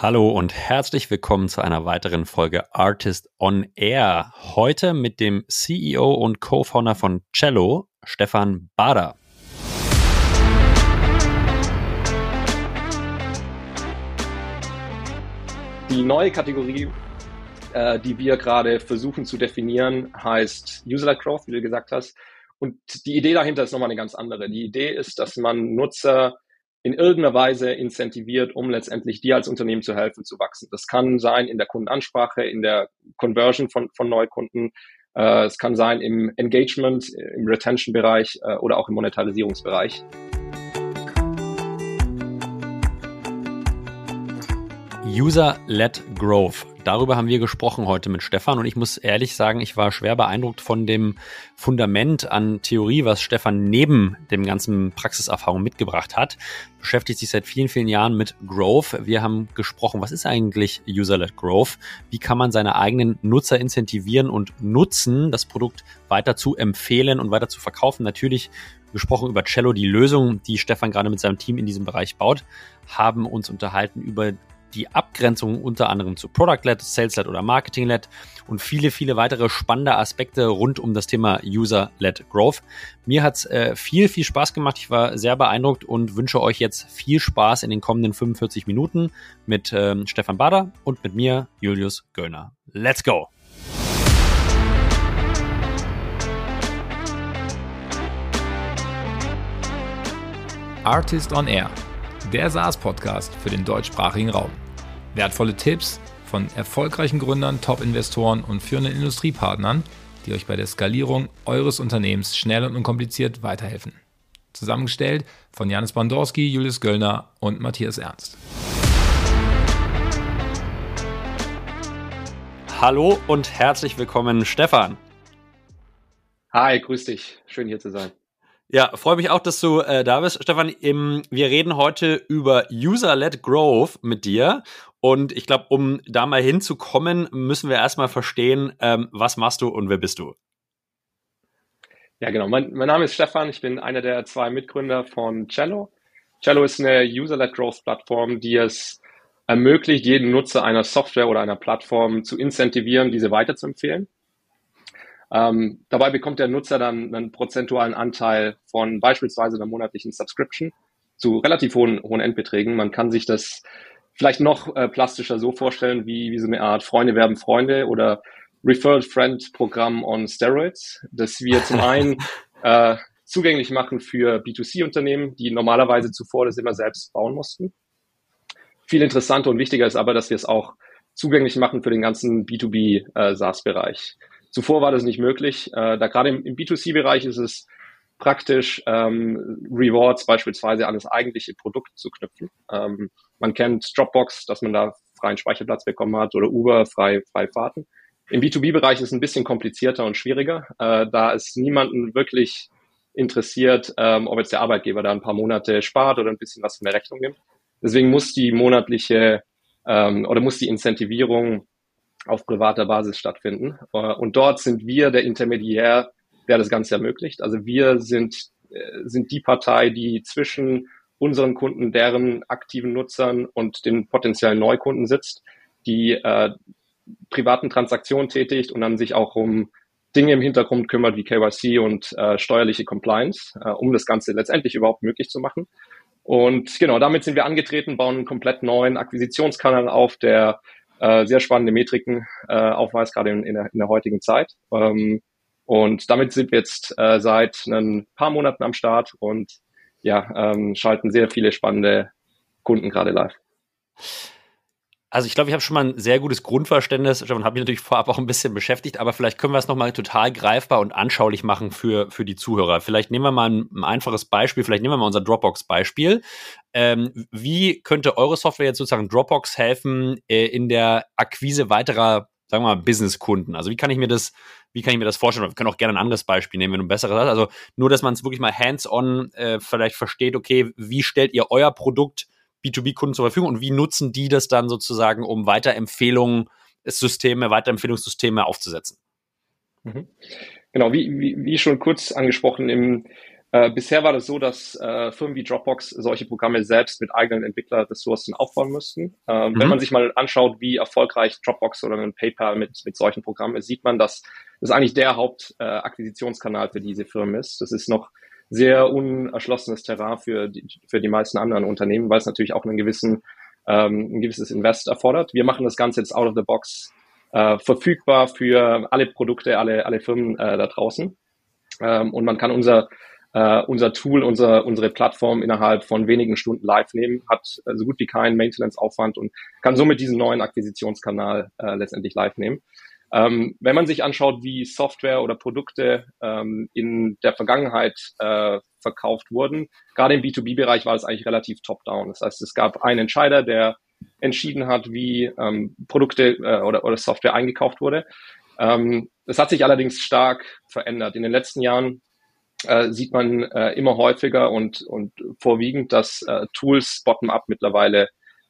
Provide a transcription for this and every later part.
Hallo und herzlich willkommen zu einer weiteren Folge Artist on Air. Heute mit dem CEO und Co-Founder von Cello, Stefan Bader. Die neue Kategorie, äh, die wir gerade versuchen zu definieren, heißt User-led Growth, wie du gesagt hast. Und die Idee dahinter ist nochmal eine ganz andere. Die Idee ist, dass man Nutzer in irgendeiner Weise incentiviert, um letztendlich dir als Unternehmen zu helfen, zu wachsen. Das kann sein in der Kundenansprache, in der Conversion von, von Neukunden. Äh, es kann sein im Engagement, im Retention-Bereich äh, oder auch im Monetarisierungsbereich. User-led Growth. Darüber haben wir gesprochen heute mit Stefan und ich muss ehrlich sagen, ich war schwer beeindruckt von dem Fundament an Theorie, was Stefan neben dem ganzen Praxiserfahrung mitgebracht hat. Beschäftigt sich seit vielen, vielen Jahren mit Growth. Wir haben gesprochen, was ist eigentlich User-led Growth? Wie kann man seine eigenen Nutzer incentivieren und nutzen, das Produkt weiter zu empfehlen und weiter zu verkaufen? Natürlich gesprochen über Cello, die Lösung, die Stefan gerade mit seinem Team in diesem Bereich baut, haben uns unterhalten über die Abgrenzung unter anderem zu Product-led, Sales-led oder Marketing-led und viele, viele weitere spannende Aspekte rund um das Thema User-led Growth. Mir hat's äh, viel, viel Spaß gemacht. Ich war sehr beeindruckt und wünsche euch jetzt viel Spaß in den kommenden 45 Minuten mit ähm, Stefan Bader und mit mir, Julius Göllner. Let's go! Artist on Air der SaaS-Podcast für den deutschsprachigen Raum. Wertvolle Tipps von erfolgreichen Gründern, Top-Investoren und führenden Industriepartnern, die euch bei der Skalierung eures Unternehmens schnell und unkompliziert weiterhelfen. Zusammengestellt von Janis Bandorski, Julius Göllner und Matthias Ernst. Hallo und herzlich willkommen, Stefan. Hi, grüß dich. Schön hier zu sein. Ja, freue mich auch, dass du äh, da bist. Stefan, im, wir reden heute über User-led Growth mit dir. Und ich glaube, um da mal hinzukommen, müssen wir erstmal verstehen, ähm, was machst du und wer bist du? Ja, genau. Mein, mein Name ist Stefan. Ich bin einer der zwei Mitgründer von Cello. Cello ist eine User-led Growth Plattform, die es ermöglicht, jeden Nutzer einer Software oder einer Plattform zu incentivieren, diese weiterzuempfehlen. Ähm, dabei bekommt der Nutzer dann einen prozentualen Anteil von beispielsweise einer monatlichen Subscription zu relativ hohen, hohen Endbeträgen. Man kann sich das vielleicht noch äh, plastischer so vorstellen, wie, wie so eine Art Freunde werben Freunde oder Referred Friend Programm on Steroids, das wir zum einen äh, zugänglich machen für B2C-Unternehmen, die normalerweise zuvor das immer selbst bauen mussten. Viel interessanter und wichtiger ist aber, dass wir es auch zugänglich machen für den ganzen B2B äh. Zuvor war das nicht möglich. Äh, da gerade im, im B2C-Bereich ist es praktisch, ähm, Rewards beispielsweise an das eigentliche Produkt zu knüpfen. Ähm, man kennt Dropbox, dass man da freien Speicherplatz bekommen hat oder Uber, frei, frei Fahrten. Im B2B-Bereich ist es ein bisschen komplizierter und schwieriger. Äh, da ist niemanden wirklich interessiert, ähm, ob jetzt der Arbeitgeber da ein paar Monate spart oder ein bisschen was von der Rechnung nimmt. Deswegen muss die monatliche ähm, oder muss die Incentivierung auf privater Basis stattfinden. Äh, und dort sind wir der Intermediär, der das Ganze ermöglicht. Also wir sind, äh, sind die Partei, die zwischen unseren Kunden, deren aktiven Nutzern und den potenziellen Neukunden sitzt, die äh, privaten Transaktionen tätigt und dann sich auch um Dinge im Hintergrund kümmert wie KYC und äh, steuerliche Compliance, äh, um das Ganze letztendlich überhaupt möglich zu machen. Und genau, damit sind wir angetreten, bauen einen komplett neuen Akquisitionskanal auf, der äh, sehr spannende Metriken äh, aufweist, gerade in, in, der, in der heutigen Zeit. Ähm, und damit sind wir jetzt äh, seit ein paar Monaten am Start und ja, ähm, schalten sehr viele spannende Kunden gerade live. Also ich glaube, ich habe schon mal ein sehr gutes Grundverständnis und habe mich natürlich vorab auch ein bisschen beschäftigt, aber vielleicht können wir es nochmal total greifbar und anschaulich machen für, für die Zuhörer. Vielleicht nehmen wir mal ein, ein einfaches Beispiel, vielleicht nehmen wir mal unser Dropbox-Beispiel. Ähm, wie könnte eure Software jetzt sozusagen Dropbox helfen äh, in der Akquise weiterer, sagen wir mal, Business-Kunden? Also wie kann ich mir das, wie kann ich mir das vorstellen? Wir können auch gerne ein anderes Beispiel nehmen, wenn du ein besseres hast. Also nur, dass man es wirklich mal hands-on äh, vielleicht versteht, okay, wie stellt ihr euer Produkt B2B-Kunden zur Verfügung und wie nutzen die das dann sozusagen, um Weiterempfehlungen, Systeme, Weiterempfehlungssysteme aufzusetzen? Mhm. Genau, wie, wie, wie schon kurz angesprochen, im, Äh, bisher war das so, dass äh, Firmen wie Dropbox solche Programme selbst mit eigenen Entwicklerressourcen aufbauen müssten. Ähm, mhm. Wenn man sich mal anschaut, wie erfolgreich Dropbox oder ein PayPal mit, mit solchen Programmen ist, sieht man, dass das eigentlich der Hauptakquisitionskanal äh, für diese Firmen ist. Das ist noch sehr unerschlossenes Terrain für die, für die meisten anderen Unternehmen, weil es natürlich auch einen gewissen, ähm, ein gewisses Invest erfordert. Wir machen das Ganze jetzt out of the box äh, verfügbar für alle Produkte, alle, alle Firmen äh, da draußen. Ähm, und man kann unser äh, unser Tool, unser, unsere Plattform innerhalb von wenigen Stunden live nehmen, hat äh, so gut wie keinen Maintenance-Aufwand und kann somit diesen neuen Akquisitionskanal äh, letztendlich live nehmen. Ähm, wenn man sich anschaut, wie Software oder Produkte ähm, in der Vergangenheit äh, verkauft wurden, gerade im B2B-Bereich war es eigentlich relativ top-down. Das heißt, es gab einen Entscheider, der entschieden hat, wie ähm, Produkte äh, oder, oder Software eingekauft wurde. Ähm, das hat sich allerdings stark verändert. In den letzten Jahren äh, sieht man äh, immer häufiger und, und vorwiegend, dass äh, Tools bottom-up mittlerweile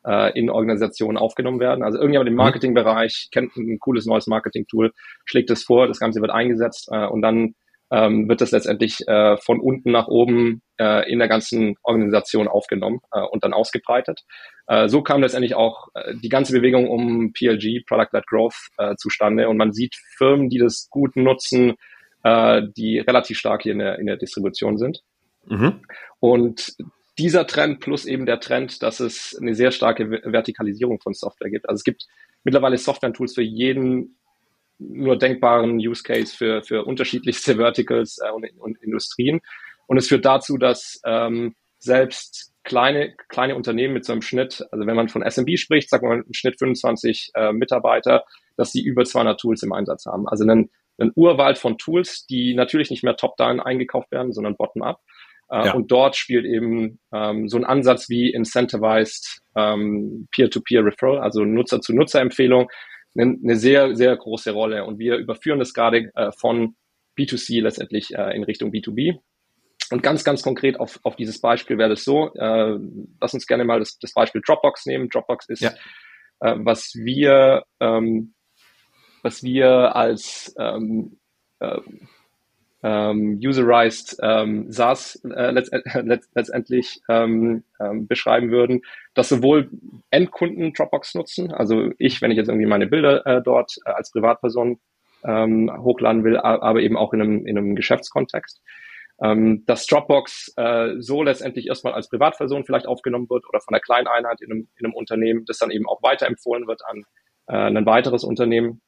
äh, in Organisationen aufgenommen werden. Also irgendjemand im. Marketingbereich kennt ein cooles neues Marketing-Tool, schlägt es vor, das Ganze wird eingesetzt äh, und dann ähm, wird das letztendlich äh, von unten nach oben äh, in der ganzen Organisation aufgenommen äh, und dann ausgebreitet. Äh, so kam letztendlich auch äh, die ganze Bewegung um PLG, Product-Led Growth, äh, zustande und man sieht Firmen, die das gut nutzen, äh, die relativ stark hier in der, in der Distribution sind. Mhm. Und dieser Trend plus eben der Trend, dass es eine sehr starke Vertikalisierung von Software gibt. Also es gibt mittlerweile Software-Tools für jeden nur denkbaren Use Case für, für unterschiedlichste Verticals äh, und, und, Industrien. Und es führt dazu, dass ähm, selbst kleine, kleine Unternehmen mit so einem Schnitt, also wenn man von SMB spricht, sagt man im Schnitt 25 äh, Mitarbeiter, dass sie über 200 Tools im Einsatz haben. Also ein Urwald von Tools, die natürlich nicht mehr top-down eingekauft werden, sondern bottom-up. Äh, ja. Und dort spielt eben ähm, so ein Ansatz wie Incentivized ähm, Peer-to-Peer Referral, also Nutzer-zu-Nutzer-Empfehlung, eine, eine sehr, sehr große Rolle. Und wir überführen das gerade äh, von B2C letztendlich äh, in Richtung B2B. Und ganz, ganz konkret auf, auf dieses Beispiel wäre das so, äh, lass uns gerne mal das, das Beispiel Dropbox nehmen. Dropbox ist, ja. äh, was wir ähm, was wir als ähm, äh, ähm, userized ähm, SaaS äh, äh, letztendlich ähm, ähm, beschreiben würden, dass sowohl Endkunden Dropbox nutzen, also ich, wenn ich jetzt irgendwie meine Bilder äh, dort äh, als Privatperson ähm, hochladen will, aber eben auch in einem, in einem Geschäftskontext. Ähm, dass Dropbox äh, so letztendlich erstmal als Privatperson vielleicht aufgenommen wird oder von einer kleinen Einheit in einem, in einem Unternehmen, das dann eben auch weiterempfohlen wird an äh, ein weiteres Unternehmen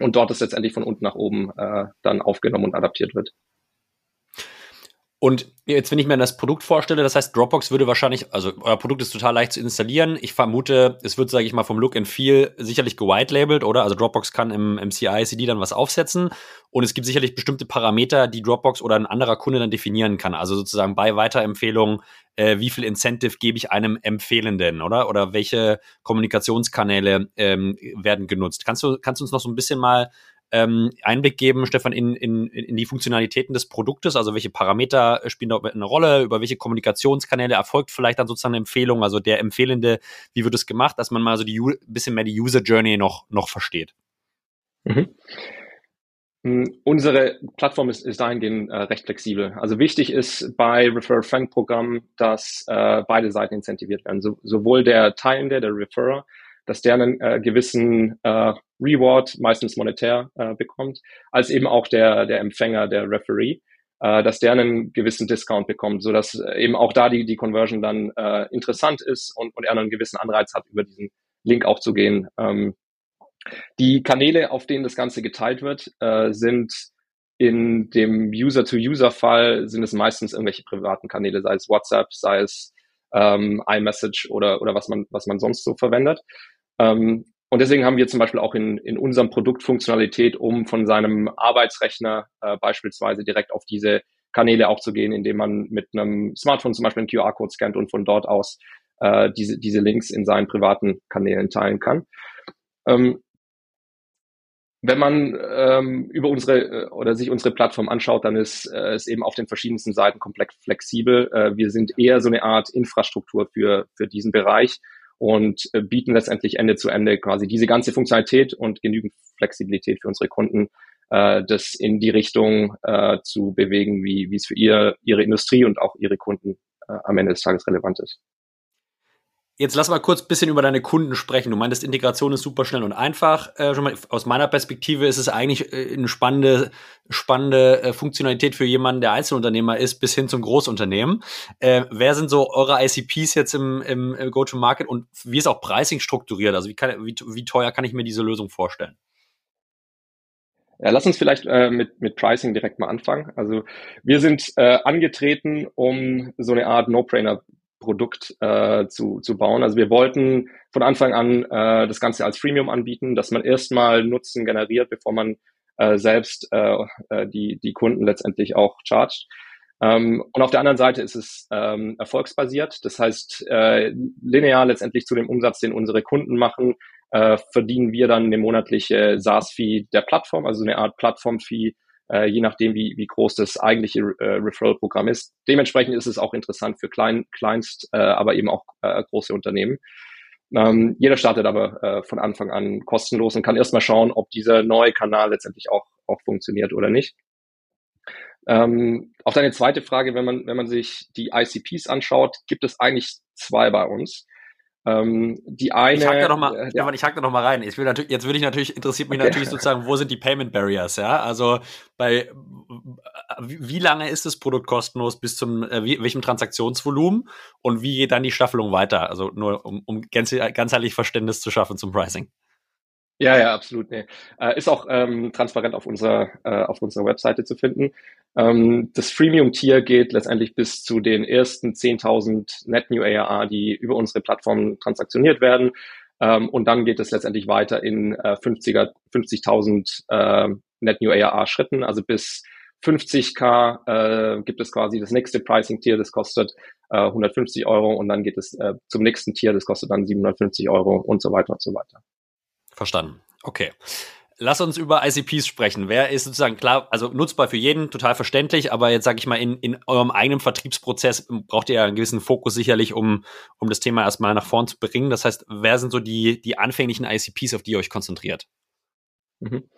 und dort ist letztendlich von unten nach oben äh, dann aufgenommen und adaptiert wird. Und jetzt, wenn ich mir das Produkt vorstelle, das heißt, Dropbox würde wahrscheinlich, also euer Produkt ist total leicht zu installieren. Ich vermute, es wird, sage ich mal, vom Look and Feel sicherlich gewitelabelt, oder? Also Dropbox kann im, im CI-CD dann was aufsetzen. Und es gibt sicherlich bestimmte Parameter, die Dropbox oder ein anderer Kunde dann definieren kann. Also sozusagen bei Weiterempfehlungen, äh, wie viel Incentive gebe ich einem Empfehlenden, oder? Oder welche Kommunikationskanäle ähm, werden genutzt? Kannst du, kannst du uns noch so ein bisschen mal ähm, Einblick geben, Stefan, in, in, in die Funktionalitäten des Produktes, also welche Parameter spielen da eine Rolle, über welche Kommunikationskanäle erfolgt vielleicht dann sozusagen eine Empfehlung, also der Empfehlende, wie wird es gemacht, dass man mal so die bisschen mehr die User Journey noch, noch versteht. Mhm. Hm, unsere Plattform ist, ist dahingehend äh, recht flexibel. Also wichtig ist bei Refer Friend Programm, dass äh, beide Seiten incentiviert werden. So, sowohl der Teilende, der Referrer, dass der einen äh, gewissen äh, Reward, meistens monetär, äh, bekommt, als eben auch der, der Empfänger, der Referee, äh, dass der einen gewissen Discount bekommt, so dass eben auch da die, die Conversion dann äh, interessant ist und, und er einen gewissen Anreiz hat, über diesen Link auch zu gehen. Ähm, die Kanäle, auf denen das Ganze geteilt wird, äh, sind in dem User-to-User-Fall sind es meistens irgendwelche privaten Kanäle, sei es WhatsApp, sei es ähm, iMessage oder, oder was man, was man sonst so verwendet. Ähm, und deswegen haben wir zum Beispiel auch in, in unserem Produkt Funktionalität, um von seinem Arbeitsrechner äh, beispielsweise direkt auf diese Kanäle auch zu gehen, indem man mit einem Smartphone zum Beispiel einen QR-Code scannt und von dort aus äh, diese, diese Links in seinen privaten Kanälen teilen kann. Ähm, wenn man ähm, über unsere äh, oder sich unsere Plattform anschaut, dann ist äh, es eben auf den verschiedensten Seiten komplett flexibel. Äh, wir sind eher so eine Art Infrastruktur für, für diesen Bereich und äh, bieten letztendlich Ende zu Ende quasi diese ganze Funktionalität und genügend Flexibilität für unsere Kunden äh, das in die Richtung äh, zu bewegen, wie, wie es für ihr, ihre Industrie und auch ihre Kunden äh, am Ende des Tages relevant ist. Jetzt lass mal kurz ein bisschen über deine Kunden sprechen. Du meintest, Integration ist super schnell und einfach. Äh, schon mal, aus meiner Perspektive ist es eigentlich äh, eine spannende, spannende äh, Funktionalität für jemanden, der Einzelunternehmer ist, bis hin zum Großunternehmen. Äh, wer sind so eure ICPs jetzt im, im, im Go-to-Market und wie ist auch Pricing strukturiert? Also wie, kann, wie, wie teuer kann ich mir diese Lösung vorstellen? Ja, lass uns vielleicht äh, mit, mit Pricing direkt mal anfangen. Also wir sind äh, angetreten, um so eine Art No-Brainer Produkt äh, zu, zu bauen. Also wir wollten von Anfang an äh, das Ganze als Freemium anbieten, dass man erstmal Nutzen generiert, bevor man äh, selbst äh, äh, die, die Kunden letztendlich auch chargt. Ähm, und auf der anderen Seite ist es ähm, erfolgsbasiert. Das heißt, äh, linear letztendlich zu dem Umsatz, den unsere Kunden machen, äh, verdienen wir dann eine monatliche SaaS-Fee der Plattform, also eine Art Plattform-Fee, äh, je nachdem, wie, wie groß das eigentliche äh, Referral-Programm ist. Dementsprechend ist es auch interessant für Klein, Kleinst, äh, aber eben auch äh, große Unternehmen. Ähm, jeder startet aber äh, von Anfang an kostenlos und kann erstmal schauen, ob dieser neue Kanal letztendlich auch, auch funktioniert oder nicht. Ähm, auf deine zweite Frage, wenn man, wenn man sich die ICPs anschaut, gibt es eigentlich zwei bei uns. Ähm, die eine. Ich hack da noch mal, äh, ja. ich hack da noch mal rein. Ich will natürlich, jetzt würde ich natürlich, interessiert mich okay. natürlich sozusagen, wo sind die Payment Barriers, ja? Also bei, wie lange ist das Produkt kostenlos bis zum, äh, welchem Transaktionsvolumen und wie geht dann die Staffelung weiter? Also nur, um, um ganzheitlich Verständnis zu schaffen zum Pricing. Ja, ja, absolut. Nee. Äh, ist auch ähm, transparent auf unserer, äh, auf unserer Webseite zu finden. Ähm, das Freemium-Tier geht letztendlich bis zu den ersten 10.000 Net New ARR, die über unsere Plattform transaktioniert werden. Ähm, und dann geht es letztendlich weiter in äh, 50er, 50.000 äh, Net New ARR Schritten. Also bis 50k äh, gibt es quasi das nächste Pricing-Tier, das kostet äh, 150 Euro und dann geht es äh, zum nächsten Tier, das kostet dann 750 Euro und so weiter und so weiter. Verstanden. Okay. Lass uns über ICPs sprechen. Wer ist sozusagen klar, also nutzbar für jeden, total verständlich, aber jetzt sage ich mal, in, in eurem eigenen Vertriebsprozess braucht ihr ja einen gewissen Fokus sicherlich, um, um das Thema erstmal nach vorn zu bringen. Das heißt, wer sind so die, die anfänglichen ICPs, auf die ihr euch konzentriert? Mhm.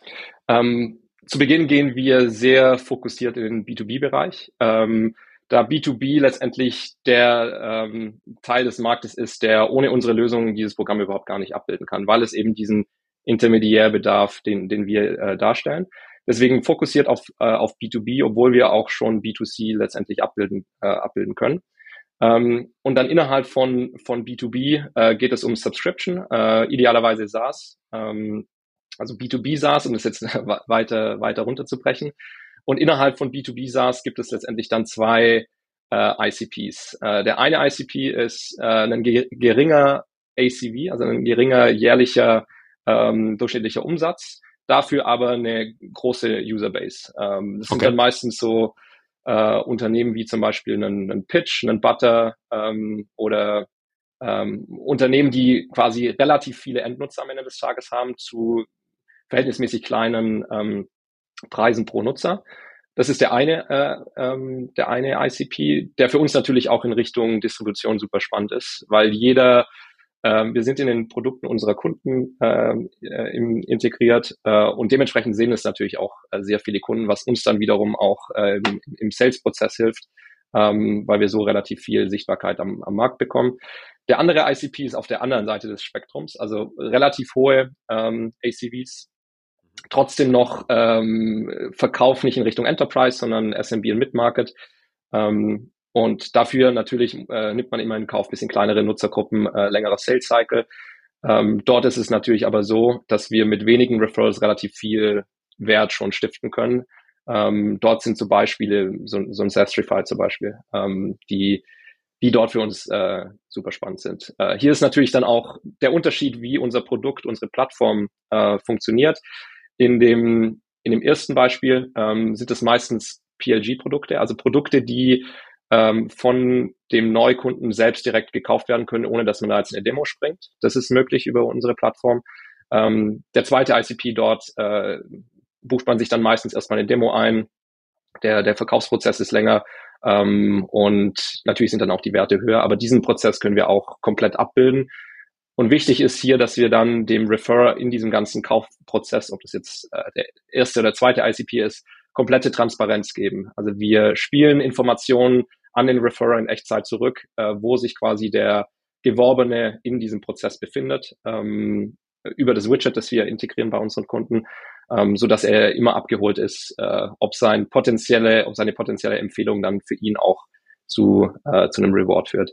Ähm, zu Beginn gehen wir sehr fokussiert in den B2B-Bereich. Ähm, da B2B letztendlich der ähm, Teil des Marktes ist, der ohne unsere Lösung dieses Programm überhaupt gar nicht abbilden kann, weil es eben diesen Intermediärbedarf, den, den wir äh, darstellen. Deswegen fokussiert auf, äh, auf B2B, obwohl wir auch schon B2C letztendlich abbilden, äh, abbilden können. Ähm, und dann innerhalb von, von B2B äh, geht es um Subscription, äh, idealerweise SaaS, ähm, also B2B SaaS, um das jetzt weiter, weiter runterzubrechen. Und innerhalb von B2B SaaS gibt es letztendlich dann zwei äh, ICPs. Äh, der eine ICP ist äh, ein geringer ACV, also ein geringer jährlicher ähm, durchschnittlicher Umsatz, dafür aber eine große Userbase. Ähm, das okay. sind dann meistens so äh, Unternehmen wie zum Beispiel einen, einen Pitch, einen Butter ähm, oder ähm, Unternehmen, die quasi relativ viele Endnutzer am Ende des Tages haben zu verhältnismäßig kleinen ähm, Preisen pro Nutzer. Das ist der eine, äh, ähm, der eine ICP, der für uns natürlich auch in Richtung Distribution super spannend ist, weil jeder, ähm, wir sind in den Produkten unserer Kunden ähm, äh, im, integriert äh, und dementsprechend sehen es natürlich auch äh, sehr viele Kunden, was uns dann wiederum auch äh, im, im Sales-Prozess hilft, ähm, weil wir so relativ viel Sichtbarkeit am, am Markt bekommen. Der andere ICP ist auf der anderen Seite des Spektrums, also relativ hohe ähm, ACVs, trotzdem noch ähm, Verkauf nicht in Richtung Enterprise, sondern SMB und Mid-Market. Ähm, und dafür natürlich äh, nimmt man immer in Kauf bisschen kleinere Nutzergruppen, äh, längerer Sales Cycle. Ähm, dort ist es natürlich aber so, dass wir mit wenigen Referrals relativ viel Wert schon stiften können. Ähm, dort sind so Beispiele, so, so ein Zestrify zum Beispiel, ähm, die, die dort für uns äh, super spannend sind. Äh, hier ist natürlich dann auch der Unterschied, wie unser Produkt, unsere Plattform äh, funktioniert. In dem, in dem ersten Beispiel ähm, sind es meistens PLG-Produkte, also Produkte, die ähm, von dem Neukunden selbst direkt gekauft werden können, ohne dass man da jetzt eine Demo springt. Das ist möglich über unsere Plattform. Ähm, der zweite ICP dort äh, bucht man sich dann meistens erstmal eine Demo ein. Der, der Verkaufsprozess ist länger ähm, und natürlich sind dann auch die Werte höher, aber diesen Prozess können wir auch komplett abbilden. Und wichtig ist hier, dass wir dann dem Referrer in diesem ganzen Kauf, Prozess, ob das jetzt äh, der erste oder zweite ICP ist, komplette Transparenz geben. Also wir spielen Informationen an den Referrer in Echtzeit zurück, äh, wo sich quasi der Geworbene in diesem Prozess befindet, ähm, über das Widget, das wir integrieren bei unseren Kunden, ähm, so dass er immer abgeholt ist, äh, ob sein potenzielle, ob seine potenzielle Empfehlung dann für ihn auch zu, äh, zu einem Reward führt.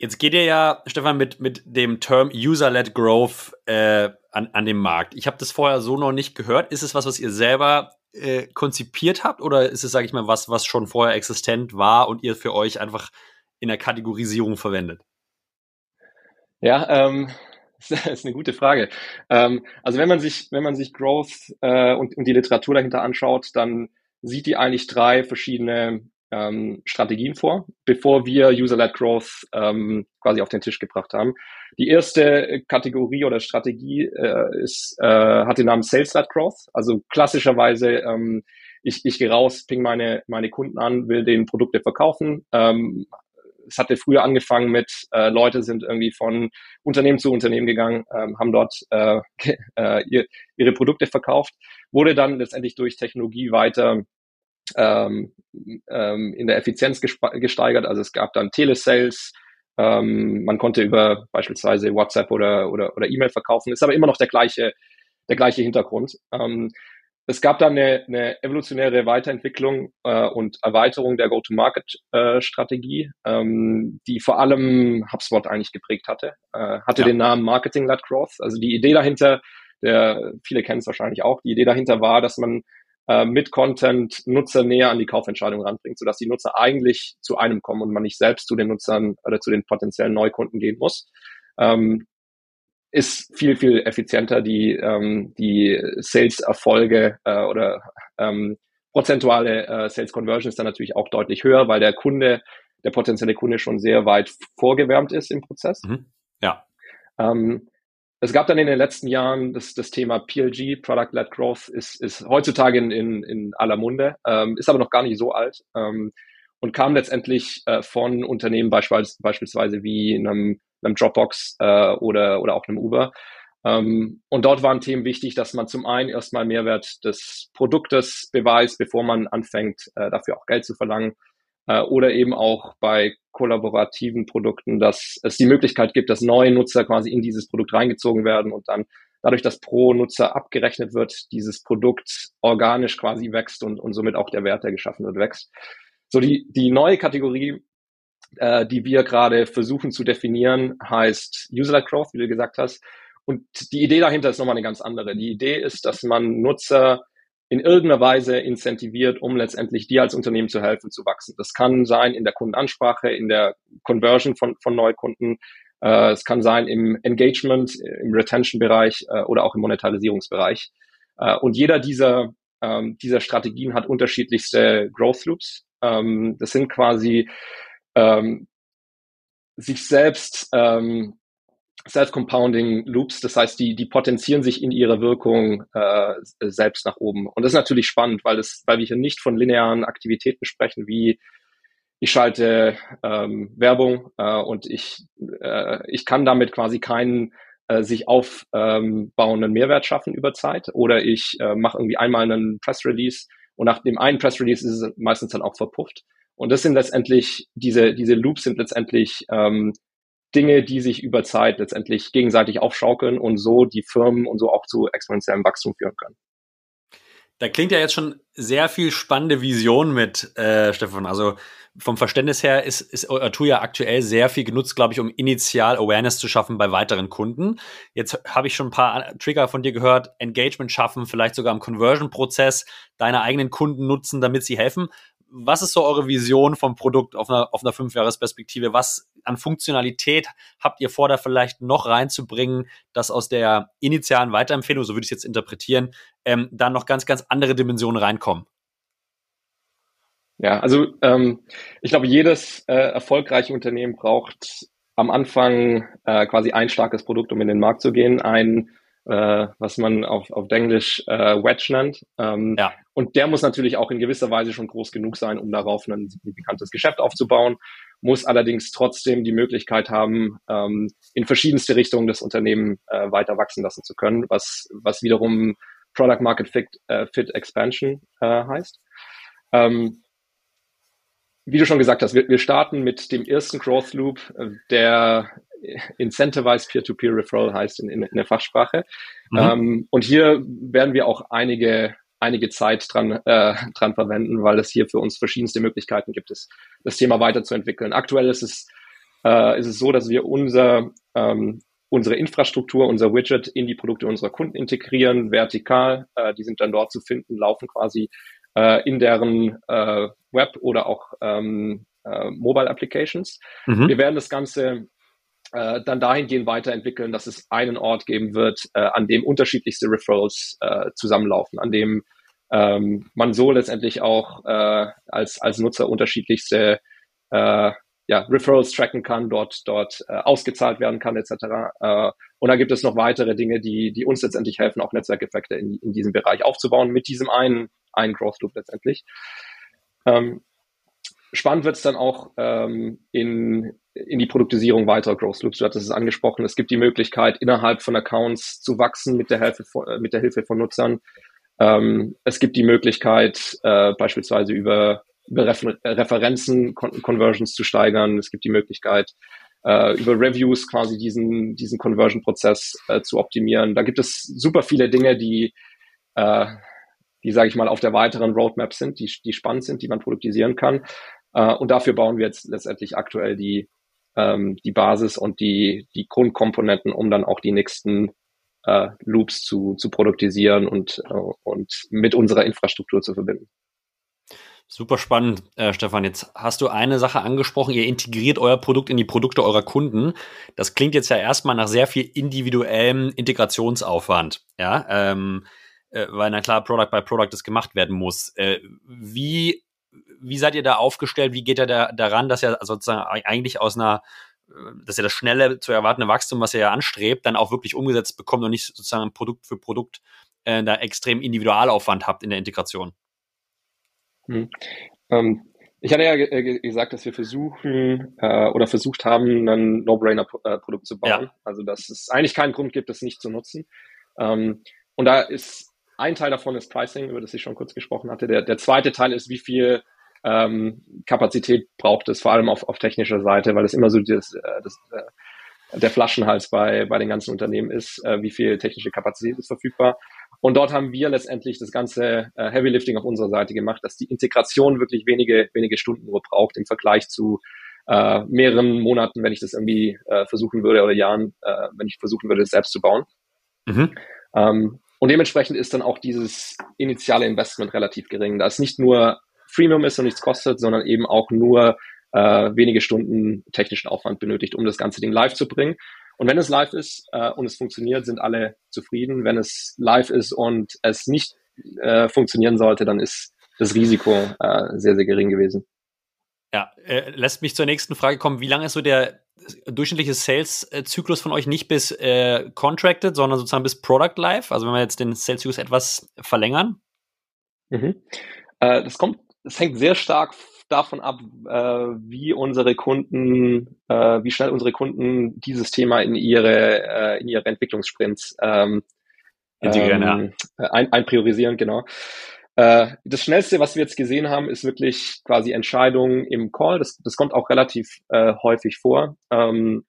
Jetzt geht ihr ja, Stefan, mit, mit dem Term User-led Growth äh, an, an den Markt. Ich habe das vorher so noch nicht gehört. Ist es was, was ihr selber äh, konzipiert habt oder ist es, sage ich mal, was, was schon vorher existent war und ihr für euch einfach in der Kategorisierung verwendet? Ja, ähm, das ist eine gute Frage. Ähm, also wenn man sich, wenn man sich Growth äh, und, und die Literatur dahinter anschaut, dann sieht die eigentlich drei verschiedene ähm, Strategien vor, bevor wir User-led Growth ähm, quasi auf den Tisch gebracht haben. Die erste Kategorie oder Strategie äh, ist, äh, hat den Namen Sales-led Growth. Also klassischerweise, ähm, ich, ich gehe raus, ping meine, meine Kunden an, will den Produkte verkaufen. Ähm, es hatte früher angefangen mit, äh, Leute sind irgendwie von Unternehmen zu Unternehmen gegangen, ähm, haben dort äh, äh, ihr, ihre Produkte verkauft, wurde dann letztendlich durch Technologie weiter ähm, ähm, in der Effizienz gesteigert. Also es gab dann Telesales, ähm, man konnte über beispielsweise WhatsApp oder, oder, oder E-Mail verkaufen, ist aber immer noch der gleiche, der gleiche Hintergrund. Ähm, es gab dann eine, eine evolutionäre Weiterentwicklung äh, und Erweiterung der Go-to-Market-Strategie, äh, ähm, die vor allem HubSpot eigentlich geprägt hatte. Äh, hatte ja. den Namen Marketing-led Growth. Also die Idee dahinter, der viele kennen es wahrscheinlich auch, die Idee dahinter war, dass man äh, mit Content Nutzer näher an die Kaufentscheidung ranbringt, sodass die Nutzer eigentlich zu einem kommen und man nicht selbst zu den Nutzern oder zu den potenziellen Neukunden gehen muss. Ähm, ist viel, viel effizienter. Die, ähm, die Sales-Erfolge äh, oder ähm, prozentuale äh, Sales Conversion ist dann natürlich auch deutlich höher, weil der Kunde, der potenzielle Kunde schon sehr weit vorgewärmt ist im Prozess. Mhm. Ja. Ähm, es gab dann in den letzten Jahren das, das Thema PLG, Product-Led Growth, ist, ist heutzutage in, in, in aller Munde, ähm, ist aber noch gar nicht so alt ähm, und kam letztendlich äh, von Unternehmen beispielsweise, beispielsweise wie einem, einem Dropbox äh, oder, oder auch einem Uber. Ähm, und dort waren Themen wichtig, dass man zum einen erstmal Mehrwert des Produktes beweist, bevor man anfängt, äh, dafür auch Geld zu verlangen äh, oder eben auch bei kollaborativen Produkten, dass es die Möglichkeit gibt, dass neue Nutzer quasi in dieses Produkt reingezogen werden und dann dadurch, dass pro Nutzer abgerechnet wird, dieses Produkt organisch quasi wächst und, und somit auch der Wert, der geschaffen wird, wächst. So die, die neue Kategorie, äh, die wir gerade versuchen zu definieren, heißt User-led Growth, wie du gesagt hast. Und die Idee dahinter ist nochmal eine ganz andere. Die Idee ist, dass man Nutzer in irgendeiner Weise incentiviert, um letztendlich dir als Unternehmen zu helfen, zu wachsen. Das kann sein in der Kundenansprache, in der Conversion von, von Neukunden. Äh, es kann sein im Engagement, im Retention-Bereich äh, oder auch im Monetarisierungsbereich. Äh, und jeder dieser, ähm, dieser Strategien hat unterschiedlichste Growth Loops. Ähm, das sind quasi ähm, sich selbst ähm, Self-Compounding Loops, das heißt, die, die potenzieren sich in ihrer Wirkung äh, selbst nach oben. Und das ist natürlich spannend, weil, das, weil wir hier nicht von linearen Aktivitäten sprechen, wie ich schalte ähm, Werbung äh, und ich, äh, ich kann damit quasi keinen äh, sich aufbauenden ähm, Mehrwert schaffen über Zeit oder ich äh, mache irgendwie einmal einen Press Release und nach dem einen Press Release ist es meistens dann auch verpufft. Und das sind letztendlich, diese, diese Loops sind letztendlich ähm, Dinge, die sich über Zeit letztendlich gegenseitig aufschaukeln und so die Firmen und so auch zu exponentiellem Wachstum führen können. Da klingt ja jetzt schon sehr viel spannende Vision mit, äh, Stefan. Also vom Verständnis her ist, ist Tool ja aktuell sehr viel genutzt, glaube ich, um initial Awareness zu schaffen bei weiteren Kunden. Jetzt habe ich schon ein paar Trigger von dir gehört, Engagement schaffen, vielleicht sogar im Conversion-Prozess deine eigenen Kunden nutzen, damit sie helfen was ist so eure Vision vom Produkt auf einer, auf einer Fünfjahresperspektive? Was an Funktionalität habt ihr vor, da vielleicht noch reinzubringen, dass aus der initialen Weiterempfehlung, so würde ich es jetzt interpretieren, ähm, dann noch ganz, ganz andere Dimensionen reinkommen? Ja, also ähm, ich glaube, jedes äh, erfolgreiche Unternehmen braucht am Anfang äh, quasi ein starkes Produkt, um in den Markt zu gehen, ein äh, was man auf, auf Englisch äh, Wedge nennt. Ähm, ja. Und der muss natürlich auch in gewisser Weise schon groß genug sein, um darauf ein signifikantes Geschäft aufzubauen, muss allerdings trotzdem die Möglichkeit haben, ähm, in verschiedenste Richtungen das Unternehmen äh, weiter wachsen lassen zu können, was, was wiederum Product Market Fit, äh, Fit Expansion äh, heißt. Ähm, wie du schon gesagt hast, wir, wir starten mit dem ersten Growth Loop, äh, der Incentivized Peer-to-Peer Referral heißt in, in, in der Fachsprache. Mhm. Ähm, und hier werden wir auch einige einige Zeit dran, äh, dran verwenden, weil es hier für uns verschiedenste Möglichkeiten gibt, es, das Thema weiterzuentwickeln. Aktuell ist es, äh, ist es so, dass wir unser, ähm, unsere Infrastruktur, unser Widget in die Produkte unserer Kunden integrieren, vertikal. Äh, die sind dann dort zu finden, laufen quasi äh, in deren äh, Web oder auch ähm, äh, Mobile Applications. Mhm. Wir werden das Ganze äh, dann dahingehend weiterentwickeln, dass es einen Ort geben wird, äh, an dem unterschiedlichste Referrals äh, zusammenlaufen, an dem ähm, man so letztendlich auch äh, als, als Nutzer unterschiedlichste äh, ja, Referrals tracken kann, dort, dort äh, ausgezahlt werden kann, etc. Äh, und da gibt es noch weitere Dinge, die, die uns letztendlich helfen, auch Netzwerkeffekte in, in diesem Bereich aufzubauen, mit diesem einen, einen Growth Loop letztendlich. Ähm, spannend wird es dann auch ähm, in, in die Produktisierung weiterer Growth Loops. Du hattest es angesprochen. Es gibt die Möglichkeit, innerhalb von Accounts zu wachsen mit der Hilfe von, äh, mit der Hilfe von Nutzern. Ähm, es gibt die Möglichkeit, äh, beispielsweise über, über Refer Referenzen Con Conversions zu steigern. Es gibt die Möglichkeit, äh, über Reviews quasi diesen, diesen Conversion-Prozess äh, zu optimieren. Da gibt es super viele Dinge, die, äh, die sage ich mal, auf der weiteren Roadmap sind, die, die spannend sind, die man produktisieren kann. Äh, und dafür bauen wir jetzt letztendlich aktuell die, ähm, die Basis und die, die Grundkomponenten, um dann auch die nächsten äh, Loops zu, zu produktisieren und, äh, und mit unserer Infrastruktur zu verbinden. Super spannend, äh, Stefan. Jetzt hast du eine Sache angesprochen. Ihr integriert euer Produkt in die Produkte eurer Kunden. Das klingt jetzt ja erstmal nach sehr viel individuellem Integrationsaufwand. Ja, ähm, äh, weil na klar, Product by Product das gemacht werden muss. Äh, wie wie seid ihr da aufgestellt? Wie geht ihr da daran, dass ihr sozusagen eigentlich aus einer, äh, dass ihr das schnelle zu erwartende Wachstum, was ihr ja anstrebt, dann auch wirklich umgesetzt bekommt und nicht sozusagen Produkt für Produkt äh, da extrem Individualaufwand habt in der Integration? Hm. Ähm, ich hatte ja äh, gesagt, dass wir versuchen äh, oder versucht haben, ein No-Brainer-Produkt zu bauen. Ja. Also dass es eigentlich keinen Grund gibt, das nicht zu nutzen. Ähm, und da ist ein Teil davon ist Pricing, über das ich schon kurz gesprochen hatte. Der, der zweite Teil ist, wie viel ähm, Kapazität braucht es, vor allem auf, auf technischer Seite, weil es immer so das, äh, das, äh, der Flaschenhals bei, bei den ganzen Unternehmen ist, äh, wie viel technische Kapazität ist verfügbar. Und dort haben wir letztendlich das ganze äh, Heavy Lifting auf unserer Seite gemacht, dass die Integration wirklich wenige, wenige Stunden nur braucht im Vergleich zu äh, mehreren Monaten, wenn ich das irgendwie äh, versuchen würde oder Jahren, äh, wenn ich versuchen würde, das selbst zu bauen. Mhm. Ähm, und dementsprechend ist dann auch dieses initiale Investment relativ gering, da es nicht nur Freemium ist und nichts kostet, sondern eben auch nur äh, wenige Stunden technischen Aufwand benötigt, um das ganze Ding live zu bringen. Und wenn es live ist äh, und es funktioniert, sind alle zufrieden. Wenn es live ist und es nicht äh, funktionieren sollte, dann ist das Risiko äh, sehr, sehr gering gewesen. Ja, äh, lässt mich zur nächsten Frage kommen. Wie lange ist so der durchschnittliche Sales-Zyklus von euch nicht bis äh, Contracted, sondern sozusagen bis Product Live? Also wenn wir jetzt den Sales-Zyklus etwas verlängern? Mhm. Äh, das kommt, es hängt sehr stark davon ab, äh, wie unsere Kunden, äh, wie schnell unsere Kunden dieses Thema in ihre, äh, in ihre Entwicklungssprints ähm, integrieren, ähm, ja. ein, einpriorisieren, genau. Äh, das Schnellste, was wir jetzt gesehen haben, ist wirklich quasi Entscheidungen im Call. Das, das kommt auch relativ äh, häufig vor. Ähm,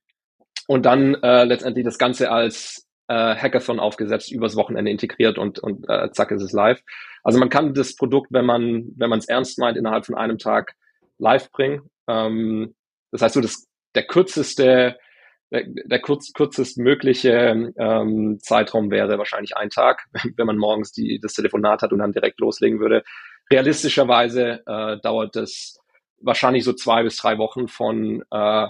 und dann äh, letztendlich das Ganze als äh, Hackathon aufgesetzt, übers Wochenende integriert und, und äh, zack ist es live. Also man kann das Produkt, wenn man wenn man es ernst meint, innerhalb von einem Tag live bringen. Ähm, das heißt so, das, der kürzeste der, der kurz, kürzestmögliche ähm, Zeitraum wäre wahrscheinlich ein Tag, wenn man morgens die, das Telefonat hat und dann direkt loslegen würde. Realistischerweise äh, dauert es wahrscheinlich so zwei bis drei Wochen von äh,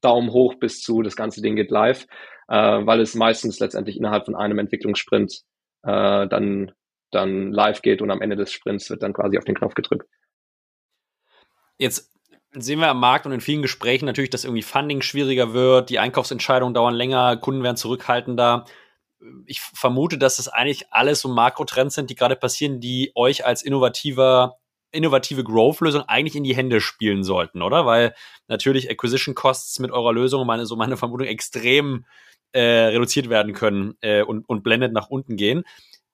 Daumen hoch bis zu das ganze Ding geht live, äh, weil es meistens letztendlich innerhalb von einem Entwicklungssprint äh, dann, dann live geht und am Ende des Sprints wird dann quasi auf den Knopf gedrückt. Jetzt sehen wir am Markt und in vielen Gesprächen natürlich, dass irgendwie Funding schwieriger wird, die Einkaufsentscheidungen dauern länger, Kunden werden zurückhaltender. ich vermute, dass es eigentlich alles so Makrotrends sind, die gerade passieren, die euch als innovativer innovative Growth-Lösung eigentlich in die Hände spielen sollten, oder? Weil natürlich Acquisition Costs mit eurer Lösung, meine, so meine Vermutung, extrem äh, reduziert werden können äh, und, und blendet nach unten gehen.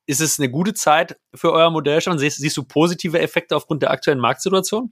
Ist es eine gute Zeit für euer Modell schon? Siehst, siehst du positive Effekte aufgrund der aktuellen Marktsituation?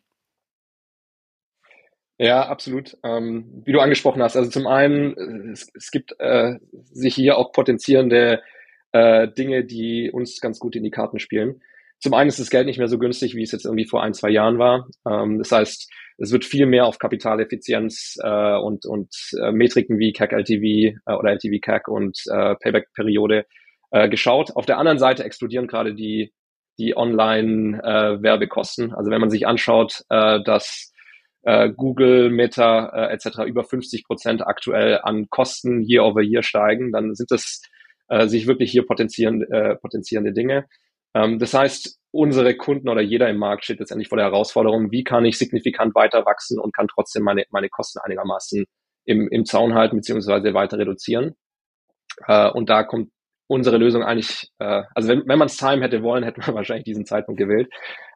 Ja, absolut. Ähm, wie du angesprochen hast, also zum einen, es, es gibt äh, sich hier auch potenzierende äh, Dinge, die uns ganz gut in die Karten spielen. Zum einen ist das Geld nicht mehr so günstig, wie es jetzt irgendwie vor ein, zwei Jahren war. Ähm, das heißt, es wird viel mehr auf Kapitaleffizienz äh, und, und äh, Metriken wie CAC LTV äh, oder LTV CAC und äh, Payback-Periode äh, geschaut. Auf der anderen Seite explodieren gerade die, die Online-Werbekosten. Äh, also wenn man sich anschaut, äh, dass äh, Google, Meta äh, etc. über 50 Prozent aktuell an Kosten year over year steigen, dann sind das äh, sich wirklich hier potenzierende, äh, potenzierende Dinge. Ähm, das heißt, unsere Kunden oder jeder im Markt steht letztendlich vor der Herausforderung, wie kann ich signifikant weiter wachsen und kann trotzdem meine, meine Kosten einigermaßen im, im Zaun halten beziehungsweise weiter reduzieren. Äh, und da kommt unsere Lösung eigentlich, äh, also wenn, wenn man es Time hätte wollen, hätte man wahrscheinlich diesen Zeitpunkt gewählt.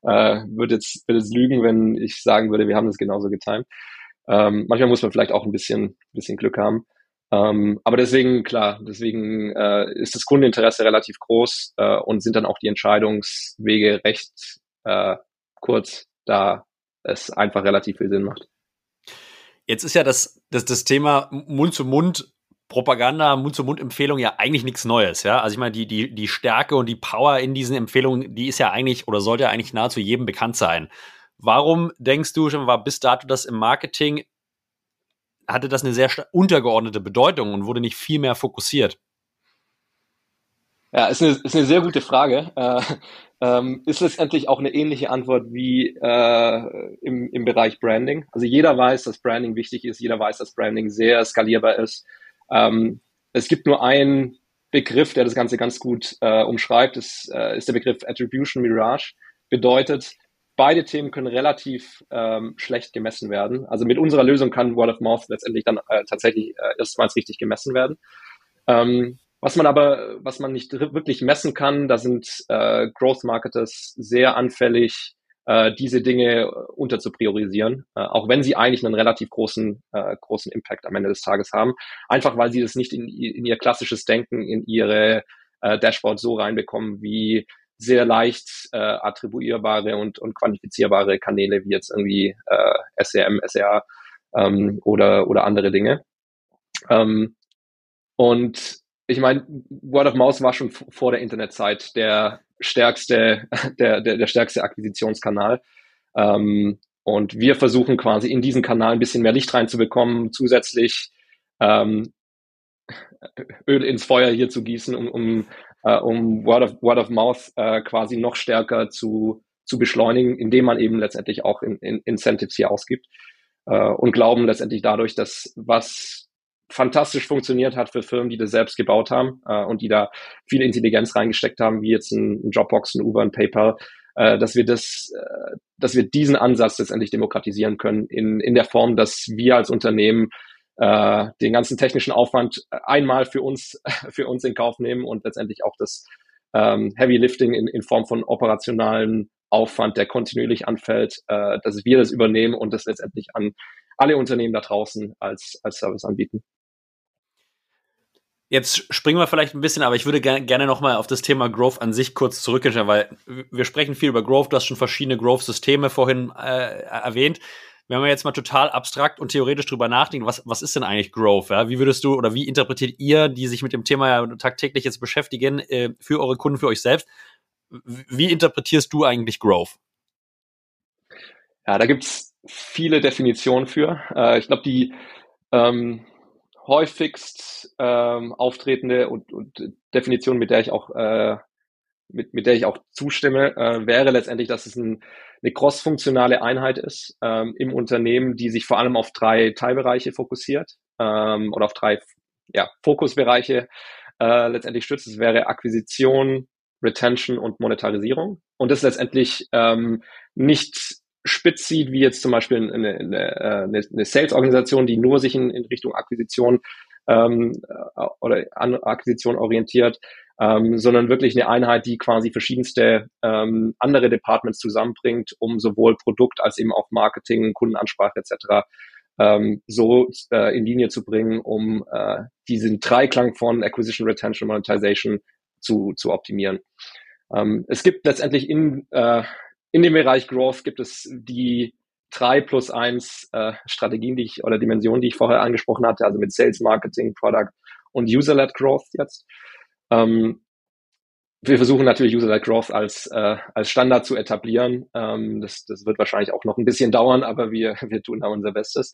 Äh, würde jetzt, würde es lügen, wenn ich sagen würde, wir haben das genauso getimt. Ähm, manchmal muss man vielleicht auch ein bisschen, bisschen Glück haben. Ähm, aber deswegen, klar, deswegen äh, ist das Kundeninteresse relativ groß äh, und sind dann auch die Entscheidungswege recht äh, kurz, da es einfach relativ viel Sinn macht. Jetzt ist ja das, das, das Thema Mund zu Mund Propaganda, Mund-zu-Mund-Empfehlung ja eigentlich nichts Neues, ja. Also ich meine, die, die, die Stärke und die Power in diesen Empfehlungen, die ist ja eigentlich oder sollte ja eigentlich nahezu jedem bekannt sein. Warum denkst du schon, war bis dato das im Marketing, hatte das eine sehr untergeordnete Bedeutung und wurde nicht viel mehr fokussiert? Ja, ist eine, ist eine sehr gute Frage. Äh, ähm, ist letztendlich auch eine ähnliche Antwort wie äh, im, im Bereich Branding. Also jeder weiß, dass Branding wichtig ist, jeder weiß, dass Branding sehr skalierbar ist. Ähm, es gibt nur einen Begriff, der das Ganze ganz gut äh, umschreibt, das äh, ist der Begriff Attribution Mirage. Bedeutet, beide Themen können relativ ähm, schlecht gemessen werden. Also mit unserer Lösung kann Word of Mouth letztendlich dann äh, tatsächlich äh, erstmals richtig gemessen werden. Ähm, was man aber, was man nicht wirklich messen kann, da sind äh, Growth Marketers sehr anfällig äh, diese Dinge unter zu priorisieren, äh, auch wenn sie eigentlich einen relativ großen, äh, großen Impact am Ende des Tages haben. Einfach weil sie das nicht in, in ihr klassisches Denken, in ihre äh, Dashboard so reinbekommen, wie sehr leicht äh, attribuierbare und, und quantifizierbare Kanäle wie jetzt irgendwie äh, SCM, SEA ähm, oder, oder andere Dinge. Ähm, und ich meine, Word of Mouse war schon vor der Internetzeit der stärkste, der, der, der stärkste Akquisitionskanal. Ähm, und wir versuchen quasi in diesen Kanal ein bisschen mehr Licht reinzubekommen, zusätzlich ähm, Öl ins Feuer hier zu gießen, um, um, äh, um Word of, Word of Mouth äh, quasi noch stärker zu, zu beschleunigen, indem man eben letztendlich auch in, in Incentives hier ausgibt. Äh, und glauben letztendlich dadurch, dass was fantastisch funktioniert hat für Firmen, die das selbst gebaut haben äh, und die da viel Intelligenz reingesteckt haben, wie jetzt ein, ein Dropbox, ein Uber, ein PayPal, äh, dass wir das, äh, dass wir diesen Ansatz letztendlich demokratisieren können in, in der Form, dass wir als Unternehmen äh, den ganzen technischen Aufwand einmal für uns, für uns in Kauf nehmen und letztendlich auch das ähm, Heavy Lifting in, in Form von operationalen Aufwand, der kontinuierlich anfällt, äh, dass wir das übernehmen und das letztendlich an alle Unternehmen da draußen als, als Service anbieten. Jetzt springen wir vielleicht ein bisschen, aber ich würde ger gerne nochmal auf das Thema Growth an sich kurz zurückgehen, weil wir sprechen viel über Growth, du hast schon verschiedene Growth-Systeme vorhin äh, erwähnt. Wenn man jetzt mal total abstrakt und theoretisch drüber nachdenkt, was, was ist denn eigentlich Growth? Ja? Wie würdest du oder wie interpretiert ihr, die sich mit dem Thema ja tagtäglich jetzt beschäftigen, äh, für eure Kunden, für euch selbst, wie interpretierst du eigentlich Growth? Ja, da gibt's viele Definitionen für. Äh, ich glaube, die ähm, häufigst ähm, auftretende und, und Definition, mit der ich auch äh, mit, mit der ich auch zustimme, äh, wäre letztendlich, dass es ein, eine cross-funktionale Einheit ist ähm, im Unternehmen, die sich vor allem auf drei Teilbereiche fokussiert ähm, oder auf drei ja, Fokusbereiche äh, letztendlich stützt. Es wäre Akquisition, Retention und Monetarisierung. Und das letztendlich ähm, nicht spitz sieht, wie jetzt zum Beispiel eine, eine, äh, eine, eine Sales-Organisation, die nur sich in, in Richtung Akquisition ähm, oder an Akquisition orientiert, ähm, sondern wirklich eine Einheit, die quasi verschiedenste ähm, andere Departments zusammenbringt, um sowohl Produkt als eben auch Marketing, Kundenansprache etc. Ähm, so äh, in Linie zu bringen, um äh, diesen Dreiklang von Acquisition, Retention, Monetization zu, zu optimieren. Ähm, es gibt letztendlich in, äh, in dem Bereich Growth gibt es die drei plus eins äh, Strategien, die ich oder Dimensionen, die ich vorher angesprochen hatte, also mit Sales, Marketing, Product und User-led Growth jetzt. Ähm, wir versuchen natürlich User-led Growth als, äh, als Standard zu etablieren. Ähm, das, das wird wahrscheinlich auch noch ein bisschen dauern, aber wir, wir tun da unser Bestes.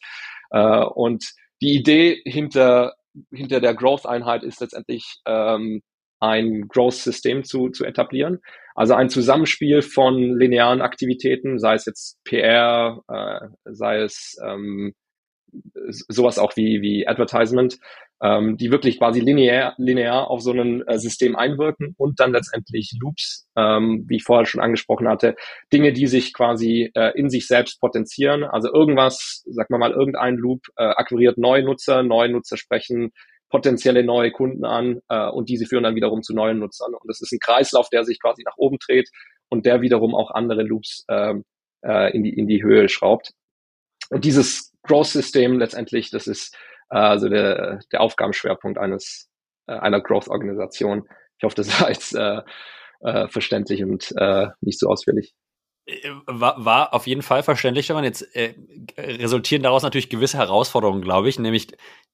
Äh, und die Idee hinter, hinter der Growth-Einheit ist letztendlich ähm, ein Growth-System zu, zu etablieren. Also ein Zusammenspiel von linearen Aktivitäten, sei es jetzt PR, äh, sei es ähm, sowas auch wie, wie Advertisement, ähm, die wirklich quasi linear, linear auf so ein äh, System einwirken und dann letztendlich Loops, ähm, wie ich vorher schon angesprochen hatte, Dinge, die sich quasi äh, in sich selbst potenzieren. Also irgendwas, sag mal mal, irgendein Loop äh, akquiriert neue Nutzer, neue Nutzer sprechen potenzielle neue Kunden an äh, und diese führen dann wiederum zu neuen Nutzern. Und das ist ein Kreislauf, der sich quasi nach oben dreht und der wiederum auch andere Loops äh, äh, in, die, in die Höhe schraubt. Und dieses Growth-System letztendlich, das ist also der, der Aufgabenschwerpunkt eines äh, einer Growth-Organisation. Ich hoffe, das war jetzt äh, äh, verständlich und äh, nicht so ausführlich. Äh, war, war auf jeden Fall verständlich, Stefan. Jetzt äh, resultieren daraus natürlich gewisse Herausforderungen, glaube ich, nämlich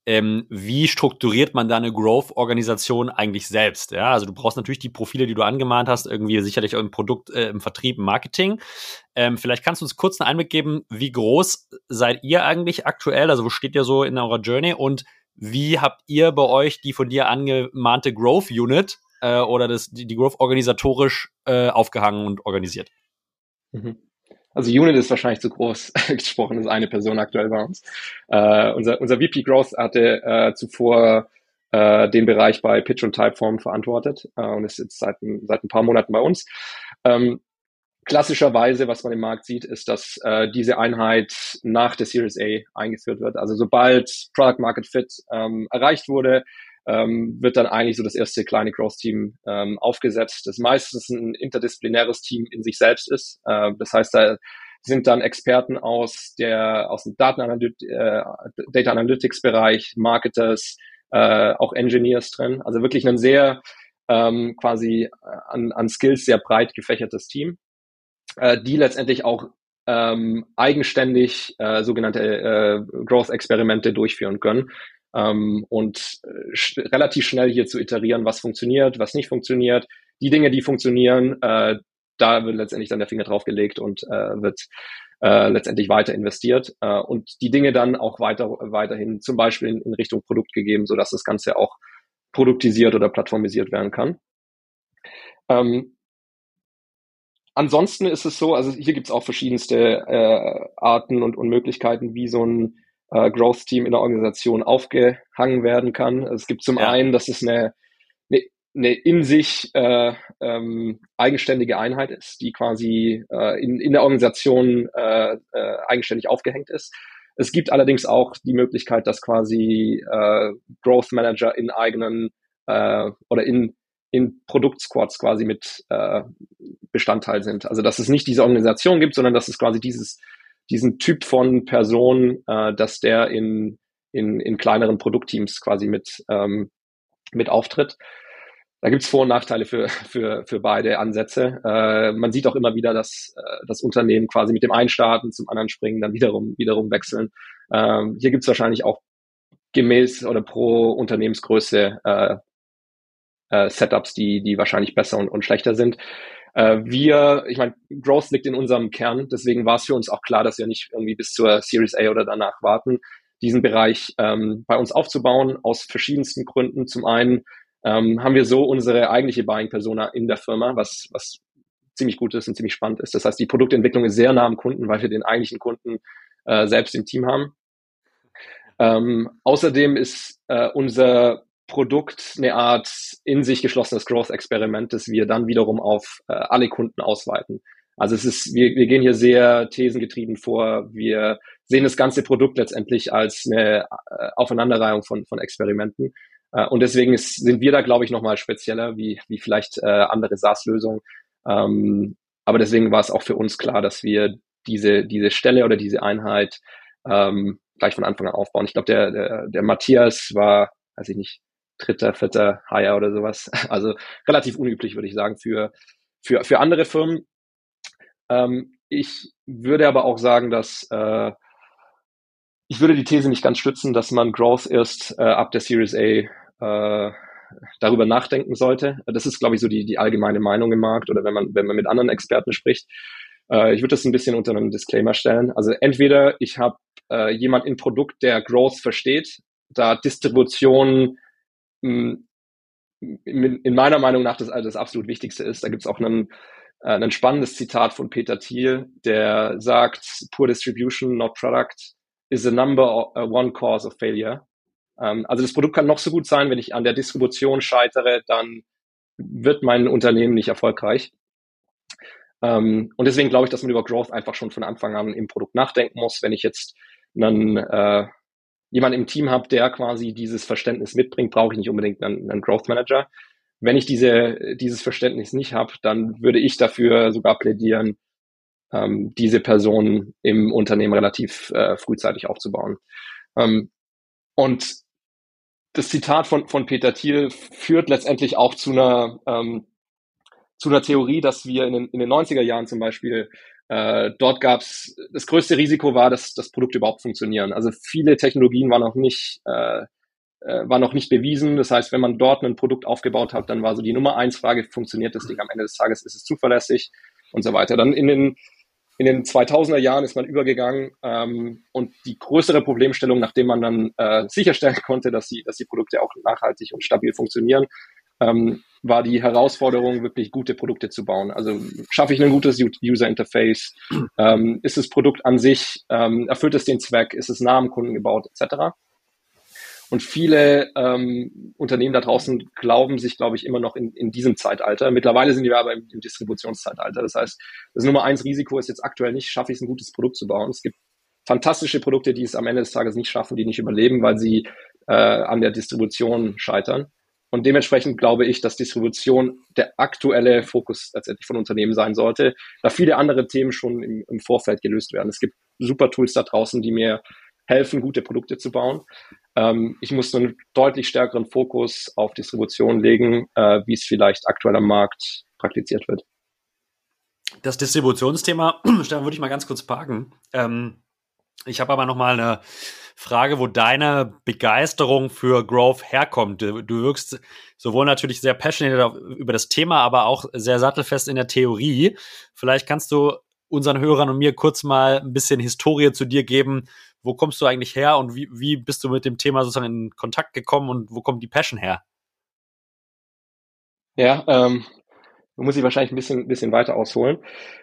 ähm, wie strukturiert man da eine Growth-Organisation eigentlich selbst? Ja, also du brauchst natürlich die Profile, die du angemahnt hast, irgendwie sicherlich im Produkt, äh, im Vertrieb, im Marketing. Ähm, vielleicht kannst du uns kurz einen Einblick geben, wie groß seid ihr eigentlich aktuell? Also wo steht ihr so in eurer Journey und wie habt ihr bei euch die von dir angemahnte Growth Unit äh, oder das, die, die Growth organisatorisch äh, aufgehangen und organisiert? Mhm. Also Unit ist wahrscheinlich zu groß gesprochen, ist eine Person aktuell bei uns. Äh, unser, unser VP Growth hatte äh, zuvor äh, den Bereich bei Pitch und Typeform verantwortet äh, und ist jetzt seit, seit ein paar Monaten bei uns. Ähm, klassischerweise, was man im Markt sieht, ist, dass äh, diese Einheit nach der Series A eingeführt wird. Also sobald Product Market Fit ähm, erreicht wurde, ähm, wird dann eigentlich so das erste kleine Growth-Team ähm, aufgesetzt, das meistens ein interdisziplinäres Team in sich selbst ist. Äh, das heißt, da sind dann Experten aus der aus dem Datenanalyt äh, Data Analytics Bereich, Marketers, äh, auch Engineers drin. Also wirklich ein sehr ähm, quasi an, an Skills sehr breit gefächertes Team, äh, die letztendlich auch ähm, eigenständig äh, sogenannte äh, Growth-Experimente durchführen können ähm, und äh, sch relativ schnell hier zu iterieren, was funktioniert, was nicht funktioniert. Die Dinge, die funktionieren, äh, da wird letztendlich dann der Finger drauf gelegt und äh, wird äh, letztendlich weiter investiert äh, und die Dinge dann auch weiter weiterhin zum Beispiel in, in Richtung Produkt gegeben, so dass das Ganze auch produktisiert oder plattformisiert werden kann. Ähm, ansonsten ist es so, also hier gibt es auch verschiedenste äh, Arten und, und Möglichkeiten, wie so ein äh, Growth Team in der Organisation aufgehangen werden kann. Es gibt zum ja. einen, dass es eine, eine, eine in sich äh, ähm, eigenständige Einheit ist, die quasi äh, in, in der Organisation äh, äh, eigenständig aufgehängt ist. Es gibt allerdings auch die Möglichkeit, dass quasi äh, Growth Manager in eigenen äh, oder in in Produktsquads quasi mit äh, Bestandteil sind. Also dass es nicht diese Organisation gibt, sondern dass es quasi dieses diesen Typ von Person, äh, dass der in, in, in kleineren Produktteams quasi mit, ähm, mit auftritt. Da gibt's Vor- und Nachteile für, für, für beide Ansätze. Äh, man sieht auch immer wieder, dass äh, das Unternehmen quasi mit dem einen starten, zum anderen springen, dann wiederum, wiederum wechseln. Ähm, hier gibt's wahrscheinlich auch gemäß oder pro Unternehmensgröße äh, äh, Setups, die, die wahrscheinlich besser und, und schlechter sind. Äh, wir, ich meine, Growth liegt in unserem Kern, deswegen war es für uns auch klar, dass wir nicht irgendwie bis zur Series A oder danach warten, diesen Bereich ähm, bei uns aufzubauen, aus verschiedensten Gründen. Zum einen ähm, haben wir so unsere eigentliche Buying-Persona in der Firma, was, was ziemlich gut ist und ziemlich spannend ist. Das heißt, die Produktentwicklung ist sehr nah am Kunden, weil wir den eigentlichen Kunden äh, selbst im Team haben. Ähm, außerdem ist äh, unser Produkt eine Art in sich geschlossenes Growth-Experiment, das wir dann wiederum auf äh, alle Kunden ausweiten. Also es ist, wir, wir gehen hier sehr thesengetrieben vor. Wir sehen das ganze Produkt letztendlich als eine äh, Aufeinanderreihung von, von Experimenten. Äh, und deswegen ist, sind wir da, glaube ich, nochmal spezieller wie, wie vielleicht äh, andere SaaS-Lösungen. Ähm, aber deswegen war es auch für uns klar, dass wir diese, diese Stelle oder diese Einheit ähm, gleich von Anfang an aufbauen. Ich glaube, der, der, der Matthias war, weiß ich nicht, dritter, vierter Hire oder sowas. Also relativ unüblich, würde ich sagen, für, für, für andere Firmen. Ähm, ich würde aber auch sagen, dass äh, ich würde die These nicht ganz stützen, dass man Growth erst äh, ab der Series A äh, darüber nachdenken sollte. Das ist, glaube ich, so die, die allgemeine Meinung im Markt oder wenn man, wenn man mit anderen Experten spricht. Äh, ich würde das ein bisschen unter einem Disclaimer stellen. Also entweder ich habe äh, jemand im Produkt, der Growth versteht, da Distribution in, in meiner Meinung nach das, das absolut Wichtigste ist. Da gibt es auch einen, äh, ein spannendes Zitat von Peter Thiel, der sagt, Poor Distribution, not Product, is a number uh, one cause of failure. Ähm, also das Produkt kann noch so gut sein, wenn ich an der Distribution scheitere, dann wird mein Unternehmen nicht erfolgreich. Ähm, und deswegen glaube ich, dass man über Growth einfach schon von Anfang an im Produkt nachdenken muss. Wenn ich jetzt einen, äh, jemanden im Team habe, der quasi dieses Verständnis mitbringt, brauche ich nicht unbedingt einen, einen Growth Manager. Wenn ich diese, dieses Verständnis nicht habe, dann würde ich dafür sogar plädieren, ähm, diese Person im Unternehmen relativ äh, frühzeitig aufzubauen. Ähm, und das Zitat von, von Peter Thiel führt letztendlich auch zu einer, ähm, zu einer Theorie, dass wir in den, in den 90er Jahren zum Beispiel äh, dort gab es, das größte Risiko war, dass das Produkt überhaupt funktionieren. Also viele Technologien waren noch nicht, äh, äh, war noch nicht bewiesen. Das heißt, wenn man dort ein Produkt aufgebaut hat, dann war so die Nummer eins Frage, funktioniert das Ding am Ende des Tages, ist es zuverlässig und so weiter. Dann in den in den 2000er Jahren ist man übergegangen ähm, und die größere Problemstellung, nachdem man dann äh, sicherstellen konnte, dass die, dass die Produkte auch nachhaltig und stabil funktionieren, ähm, war die Herausforderung, wirklich gute Produkte zu bauen. Also schaffe ich ein gutes User Interface? Ähm, ist das Produkt an sich, ähm, erfüllt es den Zweck? Ist es nah am Kunden gebaut, etc.? Und viele ähm, Unternehmen da draußen glauben sich, glaube ich, immer noch in, in diesem Zeitalter. Mittlerweile sind wir aber im, im Distributionszeitalter. Das heißt, das Nummer eins Risiko ist jetzt aktuell nicht, schaffe ich es, ein gutes Produkt zu bauen. Es gibt fantastische Produkte, die es am Ende des Tages nicht schaffen, die nicht überleben, weil sie äh, an der Distribution scheitern. Und dementsprechend glaube ich, dass Distribution der aktuelle Fokus letztendlich von Unternehmen sein sollte, da viele andere Themen schon im, im Vorfeld gelöst werden. Es gibt super Tools da draußen, die mir helfen, gute Produkte zu bauen. Ähm, ich muss einen deutlich stärkeren Fokus auf Distribution legen, äh, wie es vielleicht aktuell am Markt praktiziert wird. Das Distributionsthema, Stefan, würde ich mal ganz kurz parken. Ähm, ich habe aber noch mal eine Frage, wo deine Begeisterung für Growth herkommt. Du, du wirkst sowohl natürlich sehr passionate über das Thema, aber auch sehr sattelfest in der Theorie. Vielleicht kannst du unseren Hörern und mir kurz mal ein bisschen Historie zu dir geben, wo kommst du eigentlich her und wie, wie bist du mit dem Thema sozusagen in Kontakt gekommen und wo kommt die Passion her? Ja, ähm, muss ich wahrscheinlich ein bisschen, bisschen weiter ausholen.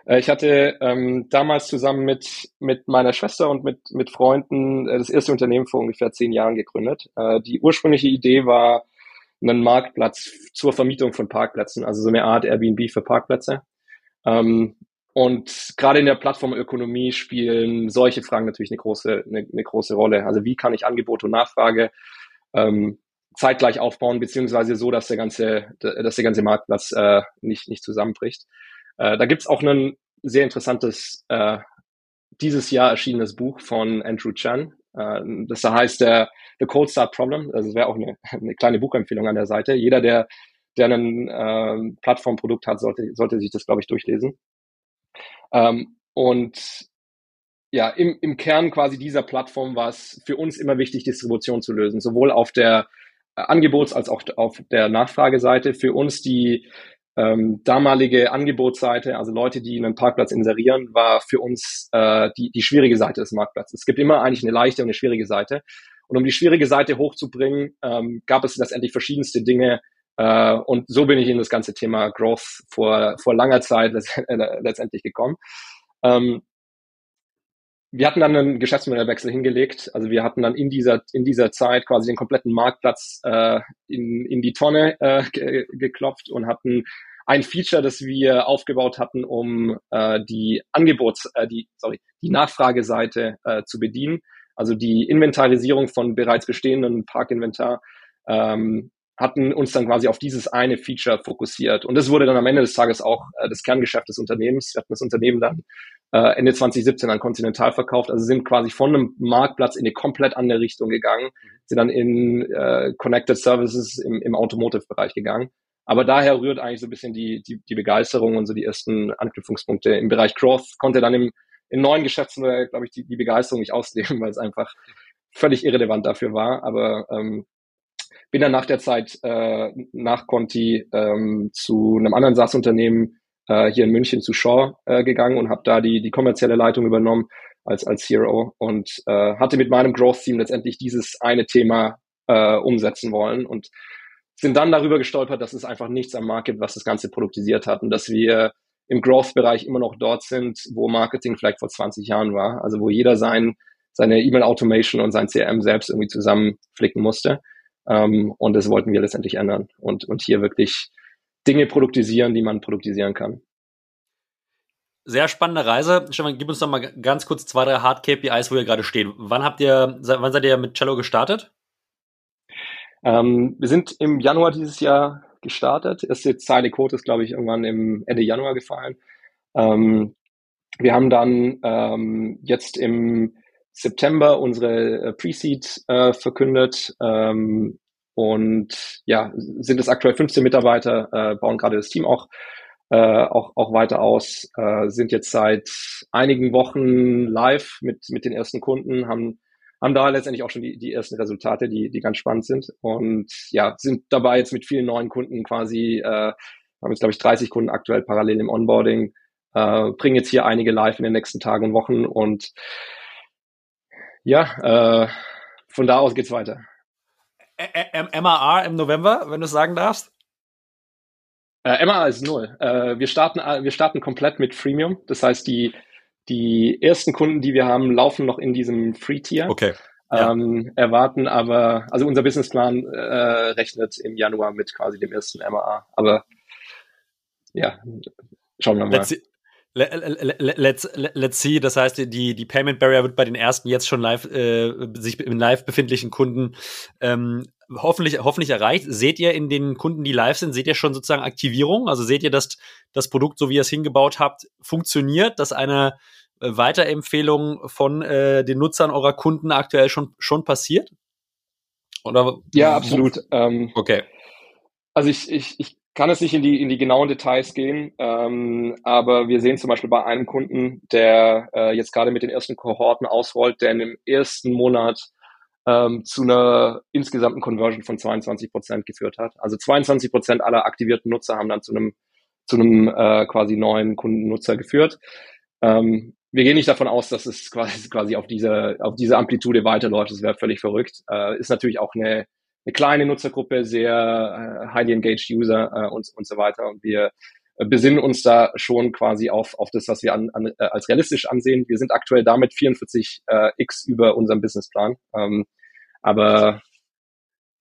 Äh, ich hatte ähm, damals zusammen mit, mit meiner Schwester und mit, mit Freunden äh, das erste Unternehmen vor ungefähr zehn Jahren gegründet. Äh, die ursprüngliche Idee war, einen Marktplatz zur Vermietung von Parkplätzen, also so eine Art Airbnb für Parkplätze. Ähm, und gerade in der Plattformökonomie spielen solche Fragen natürlich eine große, eine, eine große Rolle. Also wie kann ich Angebot und Nachfrage ähm, zeitgleich aufbauen, beziehungsweise so, dass der ganze, dass der ganze Marktplatz äh, nicht, nicht zusammenbricht. Äh, da gibt's auch ein sehr interessantes, äh, dieses Jahr erschienenes Buch von Andrew Chan. Äh, das da heißt der The Cold Start Problem. Also das wäre auch eine, eine kleine Buchempfehlung an der Seite. Jeder, der, der ein äh, Plattformprodukt hat, sollte, sollte sich das, glaube ich, durchlesen. Ähm, und ja, im, im Kern quasi dieser Plattform war es für uns immer wichtig, Distribution zu lösen, sowohl auf der äh, Angebots- als auch auf der Nachfrageseite. Für uns die ähm, damalige Angebotsseite, also Leute, die einen Parkplatz inserieren, war für uns äh, die, die schwierige Seite des Marktplatzes. Es gibt immer eigentlich eine leichte und eine schwierige Seite. Und um die schwierige Seite hochzubringen, ähm, gab es letztendlich verschiedenste Dinge, äh, und so bin ich in das ganze Thema Growth vor, vor langer Zeit letztendlich gekommen. Ähm, wir hatten dann einen Geschäftsmodellwechsel hingelegt. Also wir hatten dann in dieser, in dieser Zeit quasi den kompletten Marktplatz äh, in, in die Tonne äh, ge geklopft und hatten ein Feature, das wir aufgebaut hatten, um äh, die Angebots, äh, die, sorry, die Nachfrageseite äh, zu bedienen. Also die Inventarisierung von bereits bestehenden Parkinventar ähm, hatten uns dann quasi auf dieses eine Feature fokussiert. Und das wurde dann am Ende des Tages auch äh, das Kerngeschäft des Unternehmens. Wir hatten das Unternehmen dann äh, Ende 2017 an Continental verkauft. Also sind quasi von einem Marktplatz in eine komplett andere Richtung gegangen, sind dann in äh, Connected Services im, im Automotive-Bereich gegangen. Aber daher rührt eigentlich so ein bisschen die, die, die Begeisterung und so die ersten Anknüpfungspunkte. Im Bereich Growth konnte dann im, im neuen Geschäftsmodell, glaube ich, die, die Begeisterung nicht ausleben, weil es einfach völlig irrelevant dafür war. Aber ähm, bin dann nach der Zeit äh, nach Conti ähm, zu einem anderen SaaS-Unternehmen äh, hier in München zu Shaw äh, gegangen und habe da die, die kommerzielle Leitung übernommen als, als Hero und äh, hatte mit meinem Growth-Team letztendlich dieses eine Thema äh, umsetzen wollen und sind dann darüber gestolpert, dass es einfach nichts am Markt gibt, was das Ganze produktisiert hat und dass wir im Growth-Bereich immer noch dort sind, wo Marketing vielleicht vor 20 Jahren war, also wo jeder sein, seine E-Mail-Automation und sein CRM selbst irgendwie zusammenflicken musste. Ähm, und das wollten wir letztendlich ändern und, und hier wirklich Dinge produktisieren, die man produktisieren kann. Sehr spannende Reise. Stefan, gib uns noch mal ganz kurz zwei, drei Hard KPIs, wo ihr gerade steht. Wann habt ihr, wann seid ihr mit Cello gestartet? Ähm, wir sind im Januar dieses Jahr gestartet. Erste Zeile Code ist, glaube ich, irgendwann im Ende Januar gefallen. Ähm, wir haben dann ähm, jetzt im September unsere äh, Pre-Seed äh, verkündet ähm, und ja, sind es aktuell 15 Mitarbeiter, äh, bauen gerade das Team auch, äh, auch, auch weiter aus, äh, sind jetzt seit einigen Wochen live mit, mit den ersten Kunden, haben, haben da letztendlich auch schon die, die ersten Resultate, die, die ganz spannend sind und ja, sind dabei jetzt mit vielen neuen Kunden quasi, äh, haben jetzt glaube ich 30 Kunden aktuell parallel im Onboarding, äh, bringen jetzt hier einige live in den nächsten Tagen und Wochen und ja, äh, von da aus geht's weiter. MAR im November, wenn du es sagen darfst? Äh, MAR ist null. Äh, wir starten, wir starten komplett mit Freemium. Das heißt, die, die ersten Kunden, die wir haben, laufen noch in diesem Free-Tier. Okay. Ja. Ähm, erwarten aber, also unser Businessplan äh, rechnet im Januar mit quasi dem ersten MAA. Aber ja, schauen wir mal. Let's, Let's, let's see, das heißt, die, die Payment Barrier wird bei den ersten jetzt schon live, äh, sich im live befindlichen Kunden ähm, hoffentlich, hoffentlich erreicht. Seht ihr in den Kunden, die live sind, seht ihr schon sozusagen Aktivierung? Also seht ihr, dass das Produkt, so wie ihr es hingebaut habt, funktioniert, dass eine äh, Weiterempfehlung von äh, den Nutzern eurer Kunden aktuell schon, schon passiert? Oder? Ja, absolut. Ähm, okay. Also ich, ich, ich kann es nicht in die, in die genauen Details gehen, ähm, aber wir sehen zum Beispiel bei einem Kunden, der äh, jetzt gerade mit den ersten Kohorten ausrollt, der in dem ersten Monat ähm, zu einer insgesamten Conversion von 22 Prozent geführt hat. Also 22 Prozent aller aktivierten Nutzer haben dann zu einem zu einem äh, quasi neuen Kundennutzer geführt. Ähm, wir gehen nicht davon aus, dass es quasi, quasi auf diese auf diese Amplitude weiterläuft. Das wäre völlig verrückt. Äh, ist natürlich auch eine eine kleine Nutzergruppe, sehr äh, highly engaged User äh, und, und so weiter. Und wir äh, besinnen uns da schon quasi auf, auf das, was wir an, an, äh, als realistisch ansehen. Wir sind aktuell damit 44 äh, x über unserem Businessplan. Ähm, aber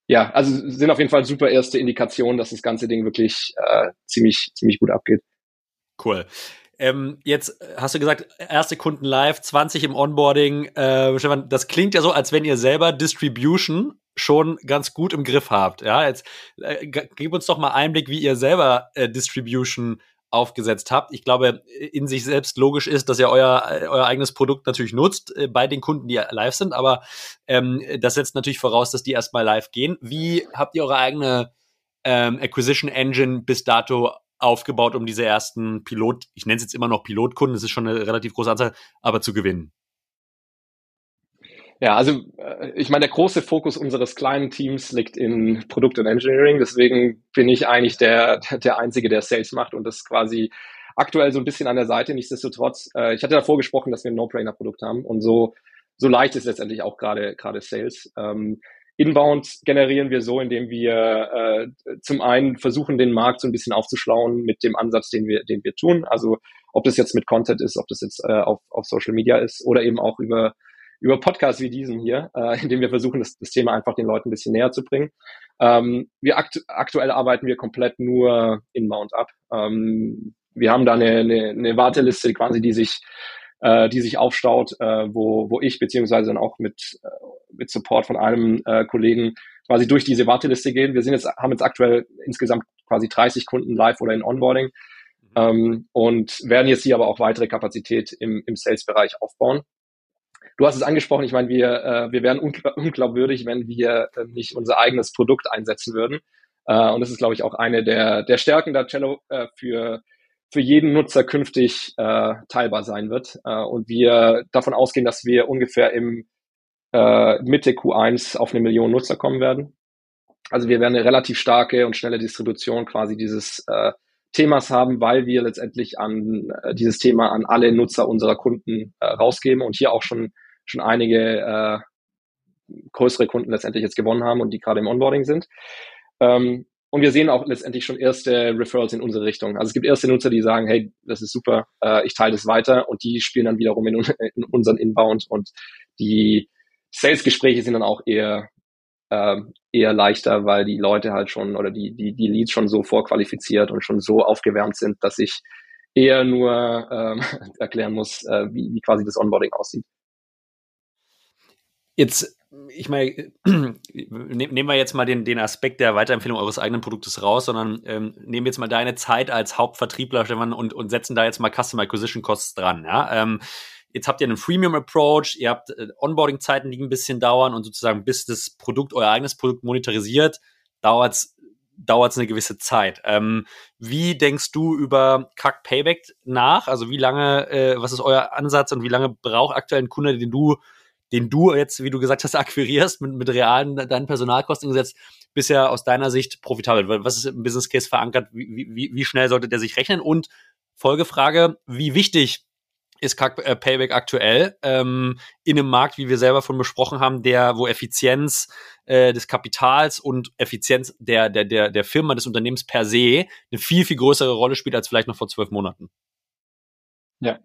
ja, also sind auf jeden Fall super erste Indikationen, dass das ganze Ding wirklich äh, ziemlich, ziemlich gut abgeht. Cool. Ähm, jetzt hast du gesagt, erste Kunden live, 20 im Onboarding. Äh, Stefan, das klingt ja so, als wenn ihr selber Distribution schon ganz gut im Griff habt. Ja, jetzt äh, gib uns doch mal Einblick, wie ihr selber äh, Distribution aufgesetzt habt. Ich glaube, in sich selbst logisch ist, dass ihr euer, äh, euer eigenes Produkt natürlich nutzt äh, bei den Kunden, die live sind, aber ähm, das setzt natürlich voraus, dass die erstmal live gehen. Wie habt ihr eure eigene ähm, Acquisition Engine bis dato aufgebaut, um diese ersten Pilot, ich nenne es jetzt immer noch Pilotkunden, das ist schon eine relativ große Anzahl, aber zu gewinnen? Ja, also äh, ich meine, der große Fokus unseres kleinen Teams liegt in Produkt und Engineering. Deswegen bin ich eigentlich der, der Einzige, der Sales macht und das quasi aktuell so ein bisschen an der Seite. Nichtsdestotrotz, äh, ich hatte davor gesprochen, dass wir ein No-Brainer-Produkt haben und so, so leicht ist letztendlich auch gerade Sales. Ähm, Inbound generieren wir so, indem wir äh, zum einen versuchen, den Markt so ein bisschen aufzuschlauen mit dem Ansatz, den wir, den wir tun. Also ob das jetzt mit Content ist, ob das jetzt äh, auf, auf Social Media ist oder eben auch über über Podcasts wie diesen hier, äh, in dem wir versuchen, das, das Thema einfach den Leuten ein bisschen näher zu bringen. Ähm, wir akt aktuell arbeiten wir komplett nur inbound ab. Ähm, wir haben da eine, eine, eine Warteliste quasi, die sich äh, die sich aufstaut, äh, wo, wo ich beziehungsweise dann auch mit, äh, mit Support von einem äh, Kollegen quasi durch diese Warteliste gehen. Wir sind jetzt, haben jetzt aktuell insgesamt quasi 30 Kunden live oder in Onboarding mhm. ähm, und werden jetzt hier aber auch weitere Kapazität im, im Sales-Bereich aufbauen. Du hast es angesprochen, ich meine, wir, äh, wir wären unglaubwürdig, wenn wir äh, nicht unser eigenes Produkt einsetzen würden. Äh, und das ist, glaube ich, auch eine der, der Stärken der Cello äh, für, für jeden Nutzer künftig äh, teilbar sein wird. Äh, und wir davon ausgehen, dass wir ungefähr im äh, Mitte Q1 auf eine Million Nutzer kommen werden. Also wir werden eine relativ starke und schnelle Distribution quasi dieses äh, Themas haben, weil wir letztendlich an äh, dieses Thema an alle Nutzer unserer Kunden äh, rausgeben und hier auch schon schon einige äh, größere Kunden letztendlich jetzt gewonnen haben und die gerade im Onboarding sind. Ähm, und wir sehen auch letztendlich schon erste Referrals in unsere Richtung. Also es gibt erste Nutzer, die sagen, hey, das ist super, äh, ich teile das weiter und die spielen dann wiederum in, in unseren Inbound und die Sales-Gespräche sind dann auch eher äh, eher leichter, weil die Leute halt schon oder die, die, die Leads schon so vorqualifiziert und schon so aufgewärmt sind, dass ich eher nur ähm, erklären muss, äh, wie, wie quasi das Onboarding aussieht. Jetzt ich meine, nehmen wir jetzt mal den, den Aspekt der Weiterempfehlung eures eigenen Produktes raus, sondern ähm, nehmen jetzt mal deine Zeit als Hauptvertriebler, Stefan, und, und setzen da jetzt mal Customer Acquisition Costs dran. Ja? Ähm, jetzt habt ihr einen Freemium Approach, ihr habt äh, Onboarding-Zeiten, die ein bisschen dauern und sozusagen bis das Produkt, euer eigenes Produkt monetarisiert, dauert es dauert es eine gewisse Zeit. Ähm, wie denkst du über CAC Payback nach? Also wie lange, äh, was ist euer Ansatz und wie lange braucht aktuell ein Kunde, den du den du jetzt, wie du gesagt hast, akquirierst, mit, mit realen deinen Personalkosten gesetzt, bisher aus deiner Sicht profitabel? Was ist im Business Case verankert? Wie, wie, wie schnell sollte der sich rechnen? Und Folgefrage, wie wichtig ist äh, Payback aktuell ähm, in einem Markt, wie wir selber von besprochen haben, der, wo Effizienz äh, des Kapitals und Effizienz der, der, der, der Firma, des Unternehmens per se eine viel, viel größere Rolle spielt als vielleicht noch vor zwölf Monaten? Ja,